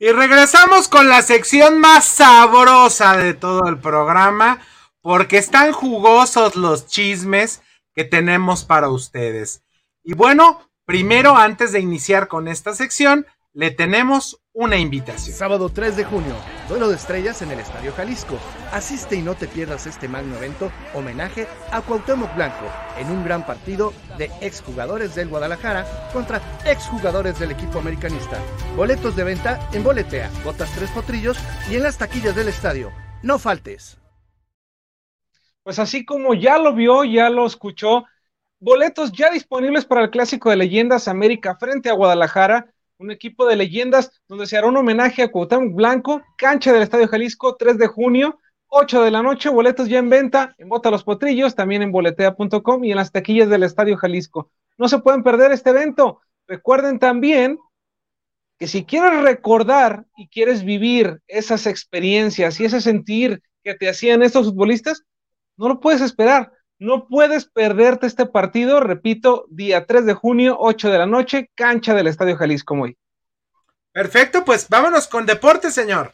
Y regresamos con la sección más sabrosa de todo el programa, porque están jugosos los chismes que tenemos para ustedes. Y bueno, Primero, antes de iniciar con esta sección, le tenemos una invitación. Sábado 3 de junio, duelo de estrellas en el Estadio Jalisco. Asiste y no te pierdas este magno evento, homenaje a Cuauhtémoc Blanco, en un gran partido de exjugadores del Guadalajara contra exjugadores del equipo americanista. Boletos de venta en Boletea, botas tres potrillos y en las taquillas del estadio. No faltes. Pues así como ya lo vio, ya lo escuchó, boletos ya disponibles para el clásico de leyendas América frente a Guadalajara, un equipo de leyendas donde se hará un homenaje a Cuauhtémoc Blanco, cancha del Estadio Jalisco, 3 de junio, 8 de la noche, boletos ya en venta en Bota los Potrillos, también en boletea.com y en las taquillas del Estadio Jalisco. No se pueden perder este evento. Recuerden también que si quieres recordar y quieres vivir esas experiencias y ese sentir que te hacían estos futbolistas, no lo puedes esperar no puedes perderte este partido, repito, día 3 de junio, 8 de la noche, cancha del Estadio Jalisco muy. Perfecto, pues vámonos con deportes, señor.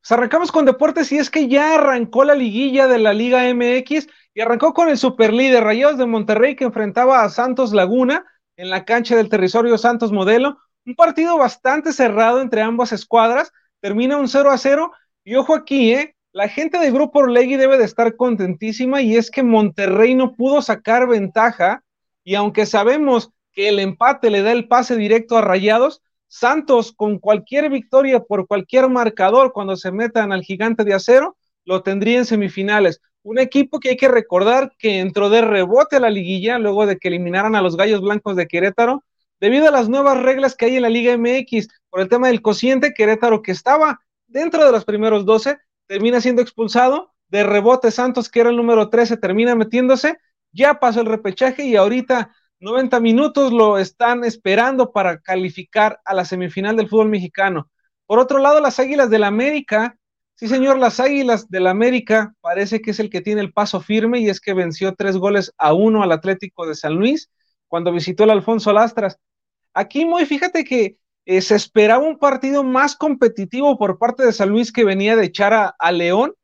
Pues arrancamos con deportes y es que ya arrancó la liguilla de la Liga MX y arrancó con el superlíder Rayados de Monterrey que enfrentaba a Santos Laguna en la cancha del territorio Santos Modelo. Un partido bastante cerrado entre ambas escuadras, termina un 0 a 0 Y ojo aquí, ¿eh? La gente de Grupo Orlegui debe de estar contentísima y es que Monterrey no pudo sacar ventaja y aunque sabemos que el empate le da el pase directo a Rayados, Santos con cualquier victoria por cualquier marcador cuando se metan al gigante de acero, lo tendría en semifinales. Un equipo que hay que recordar que entró de rebote a la liguilla luego de que eliminaran a los Gallos Blancos de Querétaro, debido a las nuevas reglas que hay en la Liga MX por el tema del cociente Querétaro que estaba dentro de los primeros 12, termina siendo expulsado, de rebote Santos que era el número 13 termina metiéndose, ya pasó el repechaje y ahorita 90 minutos lo están esperando para calificar a la semifinal del fútbol mexicano. Por otro lado, las Águilas del América, sí señor, las Águilas del América parece que es el que tiene el paso firme y es que venció tres goles a uno al Atlético de San Luis cuando visitó el Alfonso Lastras. Aquí muy, fíjate que eh, se esperaba un partido más competitivo por parte de San Luis que venía de echar a León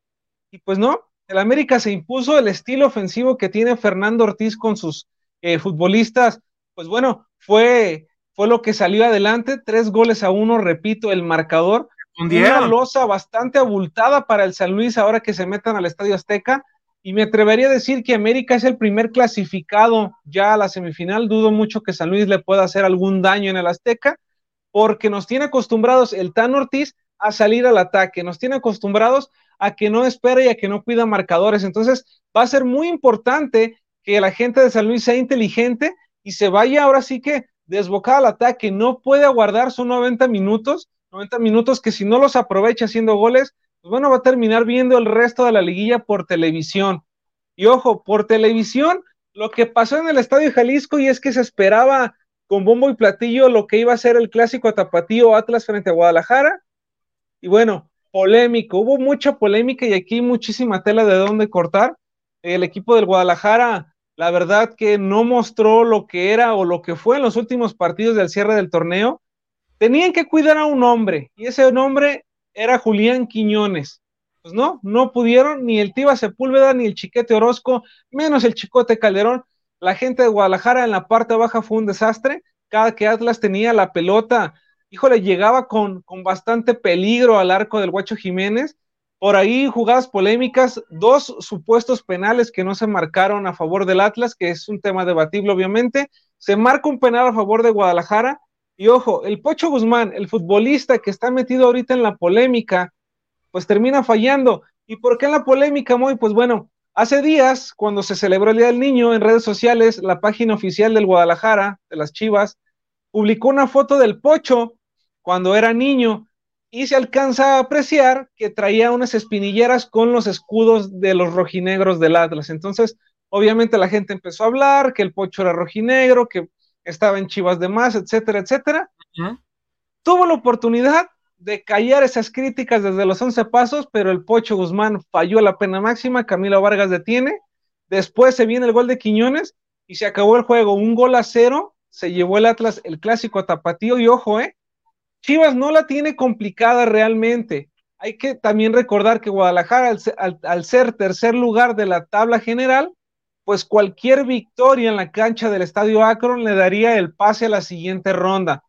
y pues no, el América se impuso el estilo ofensivo que tiene Fernando Ortiz con sus eh, futbolistas, pues bueno, fue, fue lo que salió adelante, tres goles a uno, repito, el marcador. Una losa bastante abultada para el San Luis ahora que se metan al Estadio Azteca. Y me atrevería a decir que América es el primer clasificado ya a la semifinal. Dudo mucho que San Luis le pueda hacer algún daño en el Azteca, porque nos tiene acostumbrados el Tan Ortiz a salir al ataque, nos tiene acostumbrados a que no espera y a que no cuida marcadores. Entonces, va a ser muy importante que la gente de San Luis sea inteligente y se vaya ahora sí que desbocada al ataque, no puede aguardar, son 90 minutos, 90 minutos que si no los aprovecha haciendo goles, pues bueno, va a terminar viendo el resto de la liguilla por televisión. Y ojo, por televisión, lo que pasó en el Estadio Jalisco y es que se esperaba con bombo y platillo lo que iba a ser el clásico tapatío Atlas frente a Guadalajara. Y bueno, polémico, hubo mucha polémica y aquí muchísima tela de dónde cortar. El equipo del Guadalajara la verdad que no mostró lo que era o lo que fue en los últimos partidos del cierre del torneo. Tenían que cuidar a un hombre y ese nombre era Julián Quiñones. Pues no, no pudieron ni el Tiba Sepúlveda ni el Chiquete Orozco, menos el Chicote Calderón. La gente de Guadalajara en la parte baja fue un desastre. Cada que Atlas tenía la pelota, híjole, llegaba con, con bastante peligro al arco del Guacho Jiménez por ahí jugadas polémicas, dos supuestos penales que no se marcaron a favor del Atlas, que es un tema debatible obviamente. Se marca un penal a favor de Guadalajara. Y ojo, el Pocho Guzmán, el futbolista que está metido ahorita en la polémica, pues termina fallando. ¿Y por qué en la polémica, Moy? Pues bueno, hace días, cuando se celebró el Día del Niño en redes sociales, la página oficial del Guadalajara, de las Chivas, publicó una foto del Pocho cuando era niño y se alcanza a apreciar que traía unas espinilleras con los escudos de los rojinegros del Atlas. Entonces, obviamente la gente empezó a hablar que el Pocho era rojinegro, que estaba en Chivas de más, etcétera, etcétera. Tuvo la oportunidad de callar esas críticas desde los 11 pasos, pero el Pocho Guzmán falló la pena máxima, Camilo Vargas detiene, después se viene el gol de Quiñones y se acabó el juego, un gol a cero, se llevó el Atlas el clásico tapatío y ojo, eh, Chivas no la tiene complicada realmente. Hay que también recordar que Guadalajara, al, ser tercer lugar de la tabla general, pues cualquier victoria en la cancha del Estadio Akron le daría el pase a la siguiente ronda.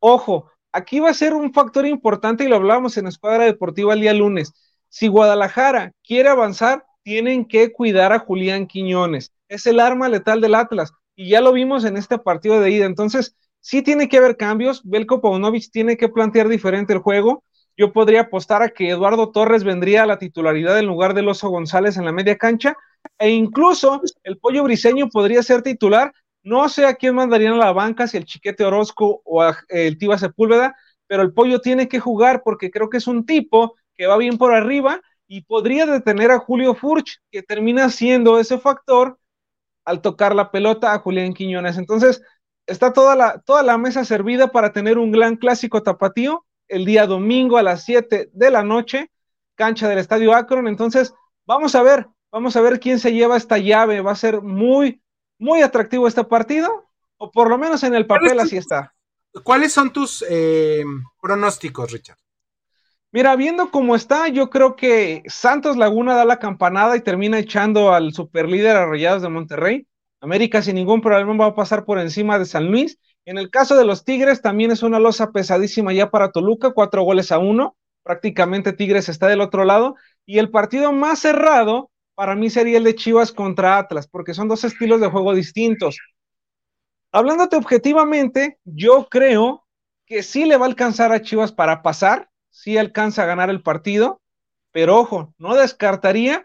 Ojo, aquí va a ser un factor importante y lo hablamos en Escuadra Deportiva el día lunes. Si Guadalajara quiere avanzar, tienen que cuidar a Julián Quiñones. Es el arma letal del Atlas y ya lo vimos en este partido de ida. Entonces, sí tiene que haber cambios. Belko Paunovic tiene que plantear diferente el juego. Yo podría apostar a que Eduardo Torres vendría a la titularidad en lugar del Oso González en la media cancha. E incluso el Pollo Briseño podría ser titular. No sé a quién mandarían a la banca, si el Chiquete Orozco o el Tiba Sepúlveda, pero el Pollo tiene que jugar porque creo que es un tipo que va bien por arriba y podría detener a Julio Furch, que termina siendo ese factor al tocar la pelota a Julián Quiñones. Entonces, está toda la, toda la mesa servida para tener un gran clásico tapatío el día domingo a las 7 de la noche, cancha del Estadio Akron. Entonces, vamos a ver, vamos a ver quién se lleva esta llave. Va a ser muy, muy atractivo este partido, o por lo menos en el papel así está. ¿Cuáles son tus eh, pronósticos, Richard? Mira, viendo cómo está, yo creo que Santos Laguna da la campanada y termina echando al superlíder a de Monterrey. América sin ningún problema va a pasar por encima de San Luis. En el caso de los Tigres, también es una losa pesadísima ya para Toluca, cuatro goles a uno. prácticamente Tigres está del otro lado. Y el partido más cerrado para mí sería el de Chivas contra Atlas, porque son dos estilos de juego distintos. Hablándote objetivamente, yo creo que sí le va a alcanzar a Chivas para pasar, sí alcanza a ganar el partido, pero ojo, no descartaría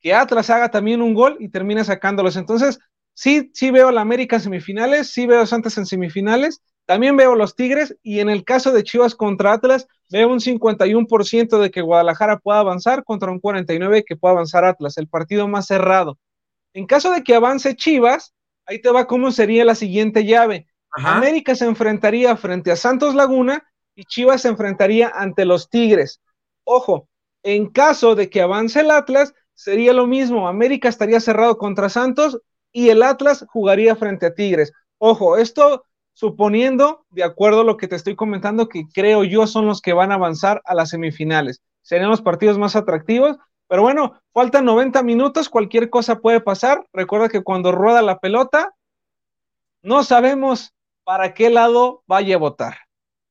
que Atlas haga también un gol y termine sacándolos. Entonces, sí, sí veo a la América en semifinales, sí veo a Santos en semifinales, también veo los Tigres y en el caso de Chivas contra Atlas, veo un 51% de que Guadalajara pueda avanzar contra un 49% que pueda avanzar Atlas, el partido más cerrado. En caso de que avance Chivas, ahí te va cómo sería la siguiente llave. América se enfrentaría frente a Santos Laguna y Chivas se enfrentaría ante los Tigres. Ojo, en caso de que avance el Atlas, sería lo mismo. América estaría cerrado contra Santos y el Atlas jugaría frente a Tigres. Ojo, esto suponiendo, de acuerdo a lo que te estoy comentando, que creo yo son los que van a avanzar a las semifinales. Serían los partidos más atractivos, pero bueno, faltan 90 minutos, cualquier cosa puede pasar. Recuerda que cuando rueda la pelota, no sabemos para qué lado vaya a votar.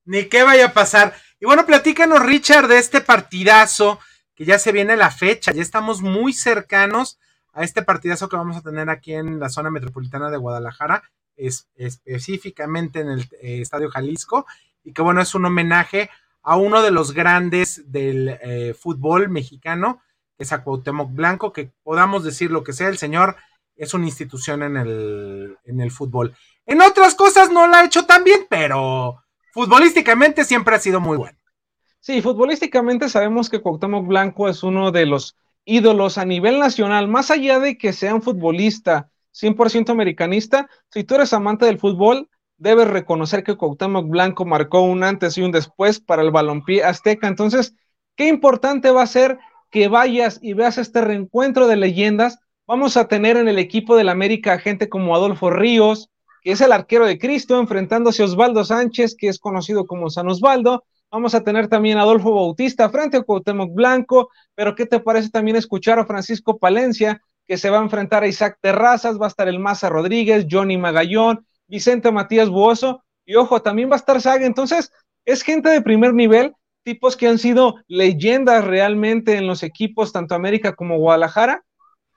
Ni qué vaya a pasar. Y bueno, platícanos, Richard, de este partidazo, que ya se viene la fecha, ya estamos muy cercanos a este partidazo que vamos a tener aquí en la zona metropolitana de Guadalajara es, específicamente en el eh, Estadio Jalisco, y que bueno, es un homenaje a uno de los grandes del eh, fútbol mexicano, que es a Cuauhtémoc Blanco, que podamos decir lo que sea, el señor es una institución en el, en el fútbol. En otras cosas no la ha hecho tan bien, pero futbolísticamente siempre ha sido muy bueno. Sí, futbolísticamente sabemos que Cuauhtémoc Blanco es uno de los ídolos a nivel nacional, más allá de que sea un futbolista 100% americanista, si tú eres amante del fútbol, debes reconocer que Cuauhtémoc Blanco marcó un antes y un después para el balompié azteca. Entonces, qué importante va a ser que vayas y veas este reencuentro de leyendas. Vamos a tener en el equipo del América gente como Adolfo Ríos, que es el arquero de Cristo, enfrentándose a Osvaldo Sánchez, que es conocido como San Osvaldo. Vamos a tener también a Adolfo Bautista frente a Cuauhtémoc Blanco, pero ¿qué te parece también escuchar a Francisco Palencia, que se va a enfrentar a Isaac Terrazas, va a estar el Maza Rodríguez, Johnny Magallón, Vicente Matías Buoso, y ojo, también va a estar Saga. Entonces, es gente de primer nivel, tipos que han sido leyendas realmente en los equipos, tanto América como Guadalajara.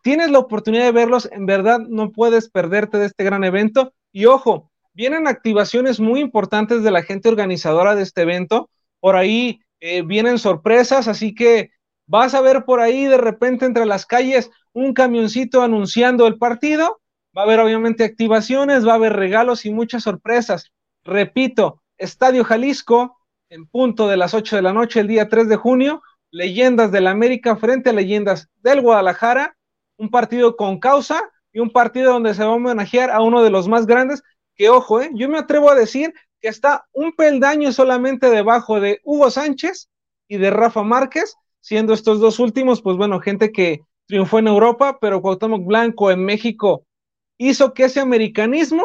Tienes la oportunidad de verlos, en verdad no puedes perderte de este gran evento. Y ojo, vienen activaciones muy importantes de la gente organizadora de este evento. Por ahí eh, vienen sorpresas, así que vas a ver por ahí de repente entre las calles un camioncito anunciando el partido, va a haber obviamente activaciones, va a haber regalos y muchas sorpresas. Repito, Estadio Jalisco, en punto de las 8 de la noche, el día 3 de junio, leyendas del América frente a leyendas del Guadalajara, un partido con causa y un partido donde se va a homenajear a uno de los más grandes, que ojo, eh, yo me atrevo a decir que está un peldaño solamente debajo de Hugo Sánchez y de Rafa Márquez, siendo estos dos últimos, pues bueno, gente que triunfó en Europa, pero Cuauhtémoc Blanco en México hizo que ese americanismo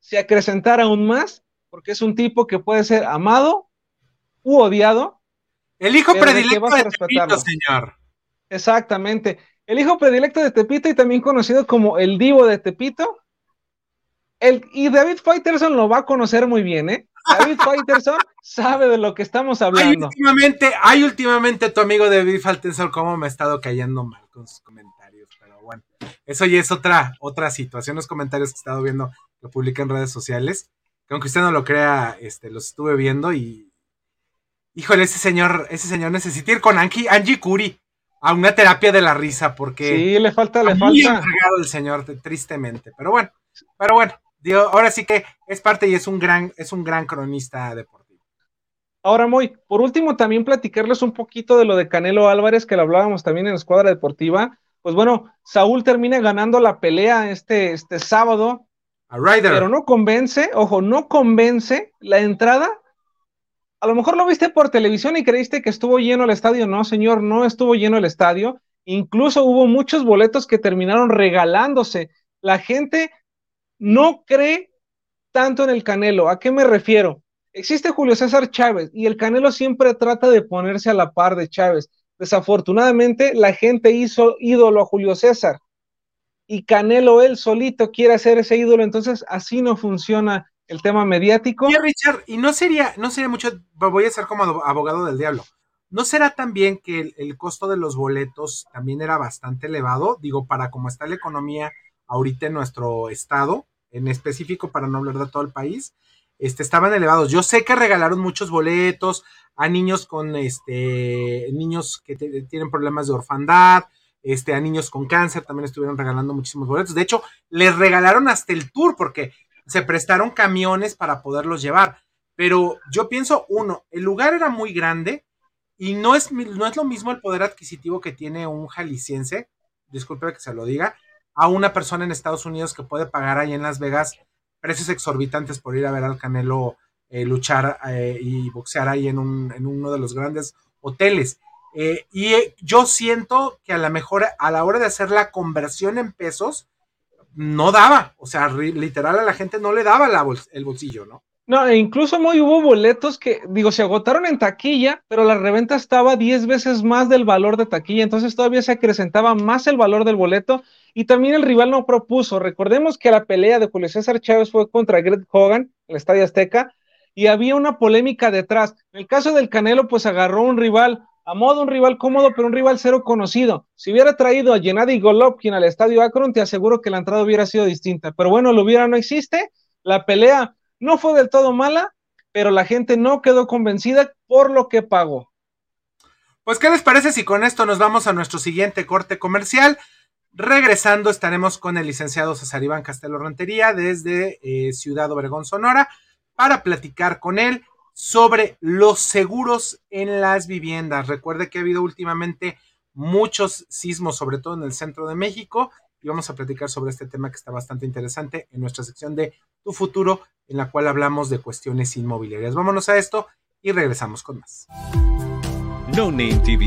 se acrecentara aún más, porque es un tipo que puede ser amado u odiado. El hijo predilecto de Tepito, señor. Exactamente. El hijo predilecto de Tepito y también conocido como el divo de Tepito. El, y David Faitelson lo va a conocer muy bien, ¿eh? David Faitelson sabe de lo que estamos hablando. Hay últimamente, hay últimamente tu amigo David Faitelson cómo me ha estado cayendo mal con sus comentarios, pero bueno, eso ya es otra, otra situación, los comentarios que he estado viendo que publica en redes sociales, que aunque usted no lo crea, este, los estuve viendo y híjole, ese señor, ese señor necesita ir con Angie, Angie Curi a una terapia de la risa, porque sí, le falta, le muy falta. el señor, tristemente, pero bueno, pero bueno, ahora sí que es parte y es un gran, es un gran cronista deportivo. Ahora, muy, por último, también platicarles un poquito de lo de Canelo Álvarez, que lo hablábamos también en la escuadra deportiva. Pues bueno, Saúl termina ganando la pelea este, este sábado. A Ryder. Pero no convence, ojo, no convence la entrada. A lo mejor lo viste por televisión y creíste que estuvo lleno el estadio. No, señor, no estuvo lleno el estadio. Incluso hubo muchos boletos que terminaron regalándose. La gente no cree tanto en el Canelo. ¿A qué me refiero? Existe Julio César Chávez y el Canelo siempre trata de ponerse a la par de Chávez. Desafortunadamente, la gente hizo ídolo a Julio César y Canelo él solito quiere hacer ese ídolo, entonces así no funciona el tema mediático. Y Richard, y no sería, no sería mucho, voy a ser como abogado del diablo. ¿No será también que el, el, costo de los boletos también era bastante elevado? Digo, para cómo está la economía ahorita en nuestro estado, en específico para no hablar de todo el país, este, estaban elevados. Yo sé que regalaron muchos boletos a niños con, este, niños que tienen problemas de orfandad, este, a niños con cáncer, también estuvieron regalando muchísimos boletos. De hecho, les regalaron hasta el tour porque se prestaron camiones para poderlos llevar. Pero yo pienso, uno, el lugar era muy grande y no es, no es lo mismo el poder adquisitivo que tiene un jalisciense, disculpe que se lo diga, a una persona en Estados Unidos que puede pagar ahí en Las Vegas precios exorbitantes por ir a ver al Canelo eh, luchar eh, y boxear ahí en, un, en, uno de los grandes hoteles. Eh, y yo siento que a lo mejor a la hora de hacer la conversión en pesos, no daba, o sea, literal a la gente no le daba la el bolsillo, ¿no? No, e incluso muy hubo boletos que, digo, se agotaron en taquilla, pero la reventa estaba 10 veces más del valor de taquilla, entonces todavía se acrecentaba más el valor del boleto y también el rival no propuso. Recordemos que la pelea de Julio César Chávez fue contra Greg Hogan el Estadio Azteca y había una polémica detrás. En el caso del Canelo, pues agarró un rival a modo un rival cómodo, pero un rival cero conocido. Si hubiera traído a Gennady Golovkin al estadio Akron, te aseguro que la entrada hubiera sido distinta. Pero bueno, lo hubiera no existe. La pelea no fue del todo mala, pero la gente no quedó convencida por lo que pagó. Pues, ¿qué les parece si con esto nos vamos a nuestro siguiente corte comercial? Regresando estaremos con el licenciado César Iván Castelo Rentería desde eh, Ciudad Obregón, Sonora, para platicar con él sobre los seguros en las viviendas. Recuerde que ha habido últimamente muchos sismos, sobre todo en el centro de México, y vamos a platicar sobre este tema que está bastante interesante en nuestra sección de Tu futuro, en la cual hablamos de cuestiones inmobiliarias. Vámonos a esto y regresamos con más. No Name TV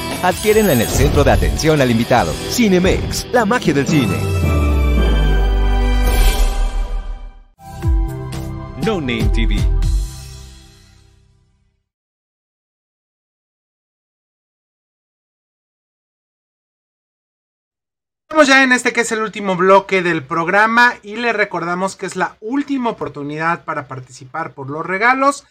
Adquiérenla en el centro de atención al invitado. Cinemex, la magia del cine. No Name TV. Estamos ya en este que es el último bloque del programa y le recordamos que es la última oportunidad para participar por los regalos.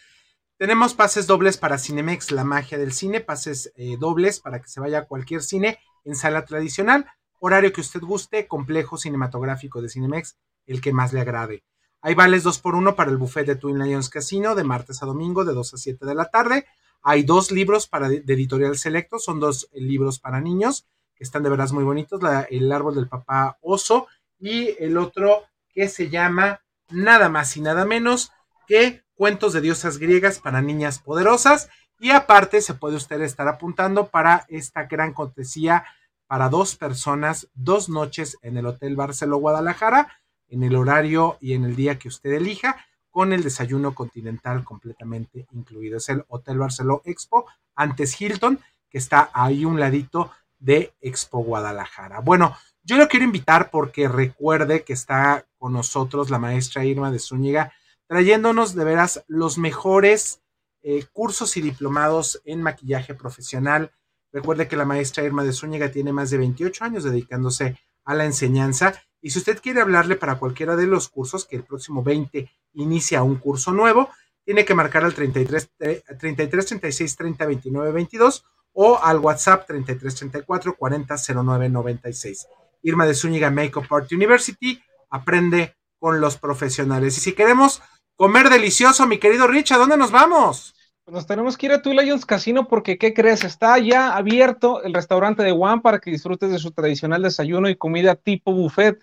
Tenemos pases dobles para Cinemex, la magia del cine, pases eh, dobles para que se vaya a cualquier cine en sala tradicional, horario que usted guste, complejo cinematográfico de Cinemex, el que más le agrade. Hay vales 2 por 1 para el buffet de Twin Lions Casino de martes a domingo de 2 a 7 de la tarde. Hay dos libros para de, editorial selecto, son dos eh, libros para niños que están de veras muy bonitos, el árbol del papá oso y el otro que se llama nada más y nada menos que cuentos de diosas griegas para niñas poderosas. Y aparte se puede usted estar apuntando para esta gran cortesía para dos personas, dos noches en el Hotel Barceló Guadalajara, en el horario y en el día que usted elija, con el desayuno continental completamente incluido. Es el Hotel Barceló Expo, antes Hilton, que está ahí un ladito de Expo Guadalajara. Bueno, yo lo quiero invitar porque recuerde que está con nosotros la maestra Irma de Zúñiga, trayéndonos de veras los mejores eh, cursos y diplomados en maquillaje profesional. Recuerde que la maestra Irma de Zúñiga tiene más de 28 años dedicándose a la enseñanza. Y si usted quiere hablarle para cualquiera de los cursos, que el próximo 20 inicia un curso nuevo, tiene que marcar al 33, 33 36 30 29 22 o al WhatsApp 33 34 40 09 96. Irma de Zúñiga Makeup Art University aprende con los profesionales. Y si queremos comer delicioso, mi querido Rich, ¿a dónde nos vamos? Pues nos tenemos que ir a Two Lions Casino porque, ¿qué crees? Está ya abierto el restaurante de Juan para que disfrutes de su tradicional desayuno y comida tipo buffet.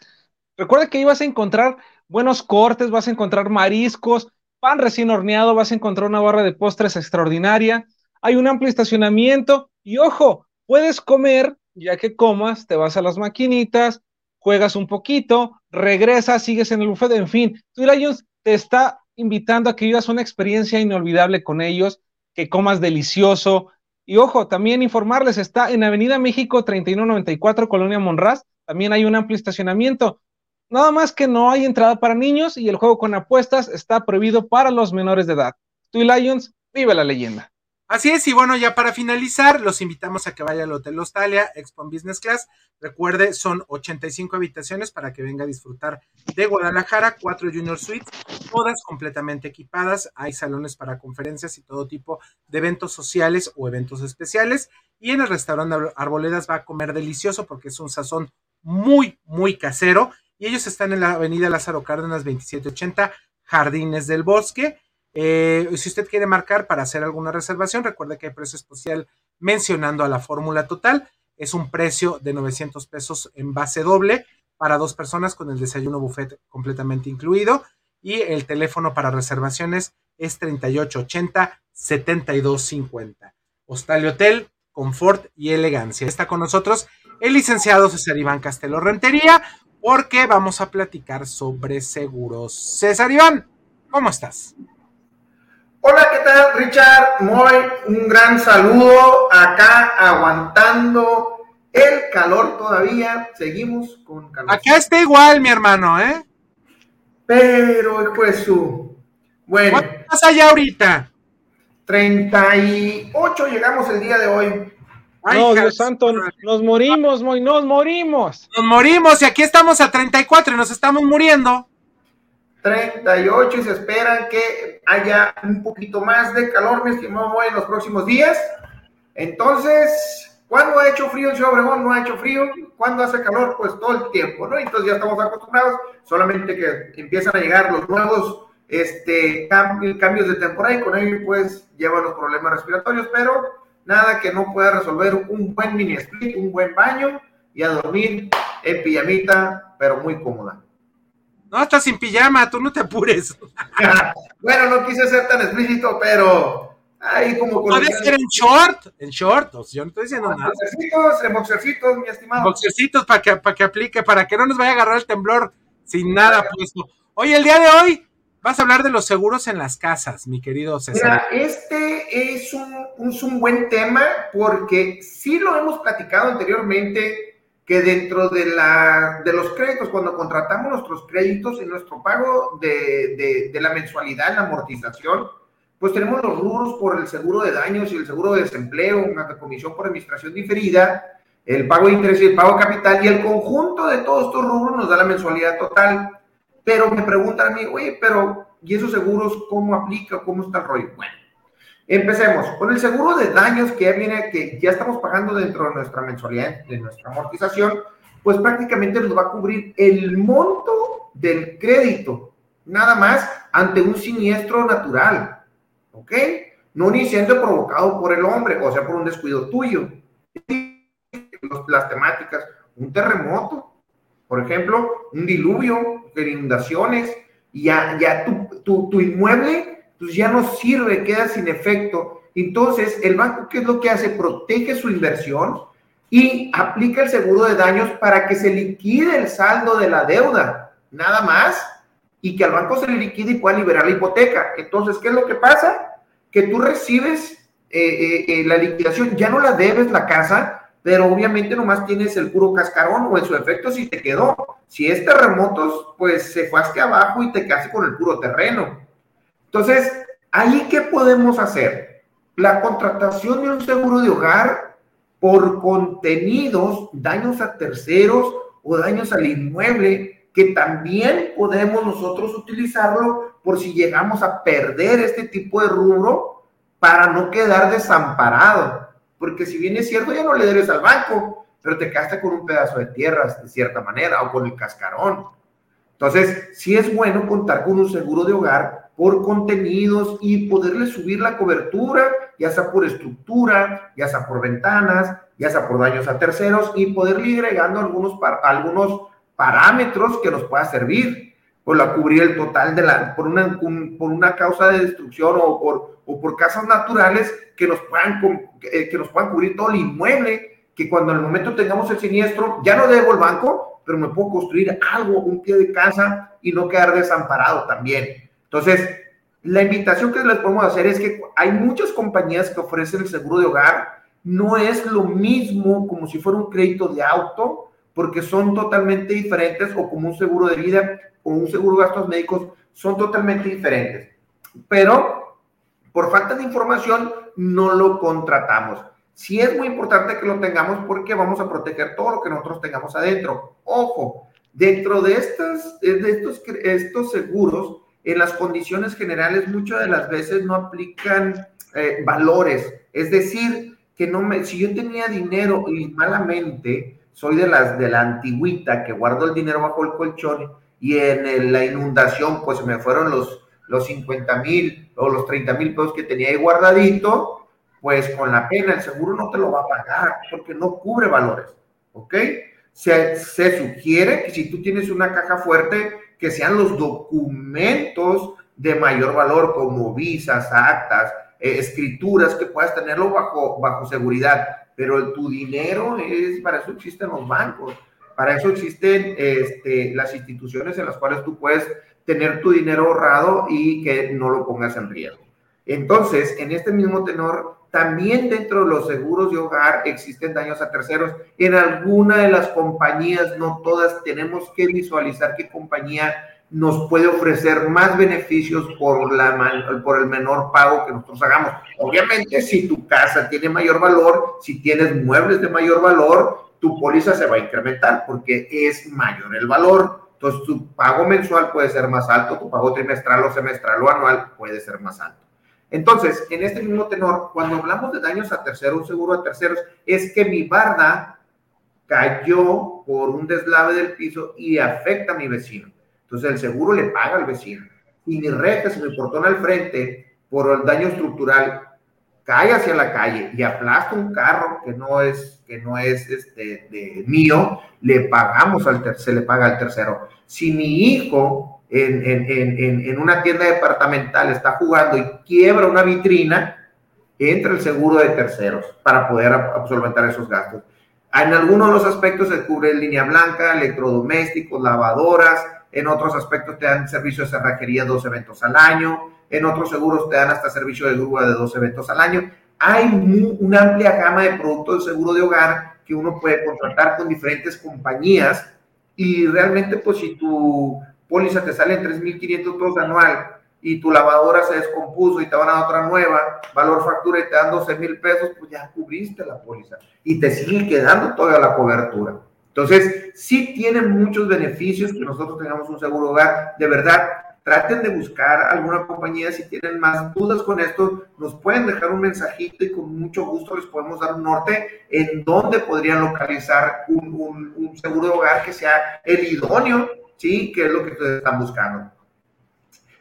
Recuerda que ahí vas a encontrar buenos cortes, vas a encontrar mariscos, pan recién horneado, vas a encontrar una barra de postres extraordinaria. Hay un amplio estacionamiento y ojo, puedes comer, ya que comas, te vas a las maquinitas, juegas un poquito, regresas, sigues en el buffet, en fin. Two Lions te está invitando a que vivas una experiencia inolvidable con ellos, que comas delicioso. Y ojo, también informarles, está en Avenida México 3194, Colonia Monraz, también hay un amplio estacionamiento. Nada más que no hay entrada para niños y el juego con apuestas está prohibido para los menores de edad. Two Lions, vive la leyenda. Así es, y bueno, ya para finalizar, los invitamos a que vaya al Hotel Australia Expo Business Class. Recuerde, son 85 habitaciones para que venga a disfrutar de Guadalajara, cuatro Junior Suites, todas completamente equipadas. Hay salones para conferencias y todo tipo de eventos sociales o eventos especiales. Y en el restaurante Arboledas va a comer delicioso porque es un sazón muy, muy casero. Y ellos están en la avenida Lázaro Cárdenas 2780, Jardines del Bosque. Eh, si usted quiere marcar para hacer alguna reservación, recuerde que hay precio especial mencionando a la fórmula total. Es un precio de 900 pesos en base doble para dos personas con el desayuno buffet completamente incluido. Y el teléfono para reservaciones es 3880-7250. Hostal y Hotel, confort y elegancia. Está con nosotros el licenciado César Iván Castelo Rentería, porque vamos a platicar sobre seguros. César Iván, ¿cómo estás? Hola, ¿qué tal, Richard? Muy un gran saludo acá aguantando el calor todavía. Seguimos con calor. Acá está igual, mi hermano, ¿eh? Pero, pues, su. Bueno. ¿Cuánto estás allá ahorita? 38 llegamos el día de hoy. Ay, no, Dios santo, nos morimos, Moy, nos morimos. Nos morimos y aquí estamos a 34 y nos estamos muriendo. 38 y se esperan que haya un poquito más de calor, mi estimado Moy, en los próximos días. Entonces, ¿cuándo ha hecho frío en Ciudad Obregón? No ha hecho frío. ¿Cuándo hace calor? Pues todo el tiempo, ¿no? Entonces ya estamos acostumbrados, solamente que empiezan a llegar los nuevos este, cambios de temporada y con ello pues llevan los problemas respiratorios, pero nada que no pueda resolver un buen mini split, un buen baño y a dormir en pijamita, pero muy cómoda. No, estás sin pijama, tú no te apures. bueno, no quise ser tan explícito, pero ahí como... Puede ser en short, en short, o sea, yo no estoy diciendo nada. Boxercitos, en boxercitos, mi estimado. Boxercitos para que, para que aplique, para que no nos vaya a agarrar el temblor sin nada puesto. Oye, el día de hoy vas a hablar de los seguros en las casas, mi querido César. Mira, este es un, es un buen tema porque sí lo hemos platicado anteriormente que dentro de, la, de los créditos, cuando contratamos nuestros créditos y nuestro pago de, de, la mensualidad, la amortización, pues tenemos los rubros por el seguro de daños y el seguro de desempleo, una comisión por administración diferida, el pago de interés y el pago de capital, y el conjunto de todos estos rubros nos da la mensualidad total. Pero me preguntan a mí, oye, pero ¿y esos seguros cómo aplica? ¿Cómo está el rollo? Bueno, Empecemos con el seguro de daños que ya viene, que ya estamos pagando dentro de nuestra mensualidad, de nuestra amortización, pues prácticamente nos va a cubrir el monto del crédito, nada más ante un siniestro natural, ¿ok? No un incendio provocado por el hombre, o sea, por un descuido tuyo. Las temáticas, un terremoto, por ejemplo, un diluvio, inundaciones, y ya, ya tu, tu, tu inmueble pues ya no sirve, queda sin efecto. Entonces, el banco, ¿qué es lo que hace? Protege su inversión y aplica el seguro de daños para que se liquide el saldo de la deuda, nada más, y que al banco se le liquide y pueda liberar la hipoteca. Entonces, ¿qué es lo que pasa? Que tú recibes eh, eh, eh, la liquidación, ya no la debes la casa, pero obviamente nomás tienes el puro cascarón o en su efecto si te quedó. Si es terremotos, pues se fue hacia abajo y te quedaste con el puro terreno. Entonces, Ahí, ¿qué podemos hacer? La contratación de un seguro de hogar por contenidos, daños a terceros o daños al inmueble, que también podemos nosotros utilizarlo por si llegamos a perder este tipo de rubro para no quedar desamparado. Porque si bien es cierto, ya no le debes al banco, pero te quedaste con un pedazo de tierras de cierta manera o con el cascarón. Entonces, sí es bueno contar con un seguro de hogar por contenidos y poderle subir la cobertura, ya sea por estructura, ya sea por ventanas, ya sea por daños a terceros y poderle ir agregando algunos, algunos parámetros que nos pueda servir por la cubrir el total de la, por una, por una causa de destrucción o por, o por casas naturales que nos puedan, que nos puedan cubrir todo el inmueble que cuando al momento tengamos el siniestro, ya no debo el banco, pero me puedo construir algo, un pie de casa y no quedar desamparado también. Entonces, la invitación que les podemos hacer es que hay muchas compañías que ofrecen el seguro de hogar. No es lo mismo como si fuera un crédito de auto, porque son totalmente diferentes, o como un seguro de vida o un seguro de gastos médicos, son totalmente diferentes. Pero por falta de información no lo contratamos. Sí es muy importante que lo tengamos porque vamos a proteger todo lo que nosotros tengamos adentro. Ojo, dentro de, estas, de estos, estos seguros, en las condiciones generales, muchas de las veces no aplican eh, valores. Es decir, que no me, si yo tenía dinero y malamente, soy de las de la antigüita que guardo el dinero bajo el colchón y en la inundación, pues me fueron los, los 50 mil o los 30 mil pesos que tenía ahí guardadito, pues con la pena el seguro no te lo va a pagar porque no cubre valores, ¿ok? Se, sugiere que si tú tienes una caja fuerte, que sean los documentos de mayor valor como visas, actas, eh, escrituras, que puedas tenerlo bajo, bajo seguridad. Pero tu dinero es, para eso existen los bancos, para eso existen este, las instituciones en las cuales tú puedes tener tu dinero ahorrado y que no lo pongas en riesgo. Entonces, en este mismo tenor, también dentro de los seguros de hogar existen daños a terceros. En alguna de las compañías, no todas, tenemos que visualizar qué compañía nos puede ofrecer más beneficios por, la, por el menor pago que nosotros hagamos. Obviamente, si tu casa tiene mayor valor, si tienes muebles de mayor valor, tu póliza se va a incrementar porque es mayor el valor. Entonces, tu pago mensual puede ser más alto, tu pago trimestral o semestral o anual puede ser más alto. Entonces, en este mismo tenor, cuando hablamos de daños a terceros, seguro a terceros, es que mi barda cayó por un deslave del piso y afecta a mi vecino. Entonces, el seguro le paga al vecino. Y mi reja, si mi portón al frente, por el daño estructural, cae hacia la calle y aplasta un carro que no es, que no es este, de mío, le pagamos al se le paga al tercero. Si mi hijo en, una tienda departamental está jugando y quiebra una vitrina, entra el seguro de terceros para poder solventar esos gastos. En algunos de los aspectos se cubre línea blanca, electrodomésticos, lavadoras, en otros aspectos te dan servicio de cerrajería dos eventos al año, en otros seguros te dan hasta servicio de grúa de dos eventos al año. Hay una amplia gama de productos de seguro de hogar que uno puede contratar con diferentes compañías y realmente pues si tu póliza te sale en 3.500 pesos anual y tu lavadora se descompuso y te van a dar otra nueva, valor factura y te dan 12 mil pesos, pues ya cubriste la póliza y te sigue quedando toda la cobertura. Entonces, sí tienen muchos beneficios que nosotros tengamos un seguro hogar. De verdad, traten de buscar alguna compañía. Si tienen más dudas con esto, nos pueden dejar un mensajito y con mucho gusto les podemos dar un norte en dónde podrían localizar un, un seguro de hogar que sea el idóneo ¿sí? Que es lo que ustedes están buscando.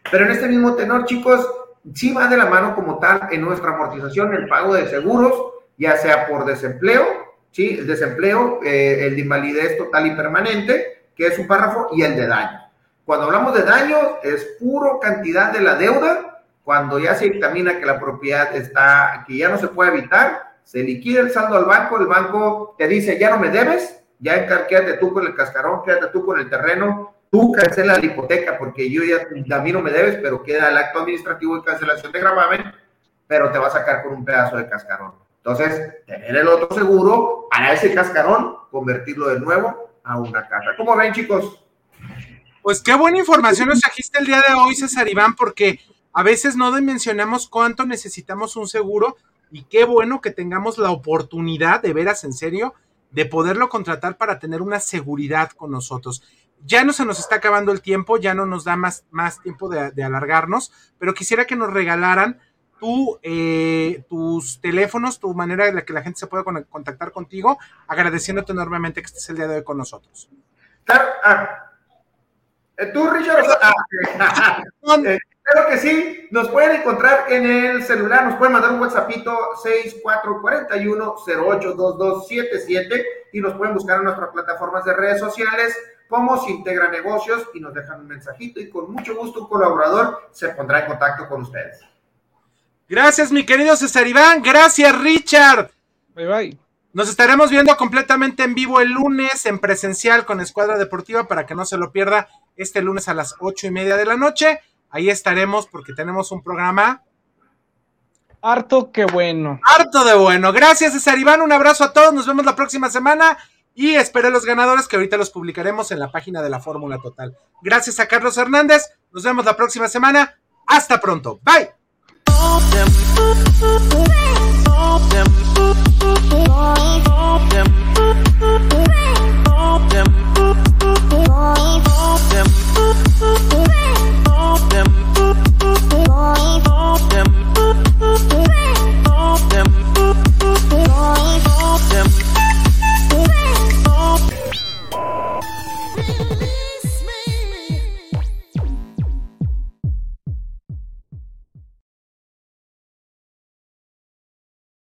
Pero en este mismo tenor, chicos, sí va de la mano como tal en nuestra amortización el pago de seguros, ya sea por desempleo, ¿sí? El desempleo, eh, el de invalidez total y permanente, que es un párrafo, y el de daño. Cuando hablamos de daño, es puro cantidad de la deuda. Cuando ya se dictamina que la propiedad está, que ya no se puede evitar, se liquida el saldo al banco, el banco te dice, ya no me debes, ya quédate tú con el cascarón, quédate tú con el terreno, tú cancela la hipoteca porque yo ya, a mí no me debes, pero queda el acto administrativo de cancelación de gravamen, pero te va a sacar con un pedazo de cascarón. Entonces, tener el otro seguro para ese cascarón, convertirlo de nuevo a una casa. ¿Cómo ven, chicos? Pues qué buena información nos trajiste el día de hoy, César Iván, porque a veces no dimensionamos cuánto necesitamos un seguro y qué bueno que tengamos la oportunidad de veras en serio de poderlo contratar para tener una seguridad con nosotros. Ya no se nos está acabando el tiempo, ya no nos da más, más tiempo de, de alargarnos, pero quisiera que nos regalaran tu, eh, tus teléfonos, tu manera en la que la gente se pueda contactar contigo, agradeciéndote enormemente que estés el día de hoy con nosotros. Claro, ah, eh, tú, Richard, ah, claro que sí, nos pueden encontrar en el celular, nos pueden mandar un WhatsAppito 6441-082277 y nos pueden buscar en nuestras plataformas de redes sociales como se integra negocios y nos dejan un mensajito y con mucho gusto un colaborador se pondrá en contacto con ustedes. Gracias, mi querido César Iván. Gracias, Richard. Bye bye. Nos estaremos viendo completamente en vivo el lunes en presencial con Escuadra Deportiva para que no se lo pierda este lunes a las ocho y media de la noche. Ahí estaremos porque tenemos un programa. Harto que bueno. Harto de bueno. Gracias, César Iván. Un abrazo a todos. Nos vemos la próxima semana. Y espere los ganadores que ahorita los publicaremos en la página de la Fórmula Total. Gracias a Carlos Hernández. Nos vemos la próxima semana. Hasta pronto. Bye.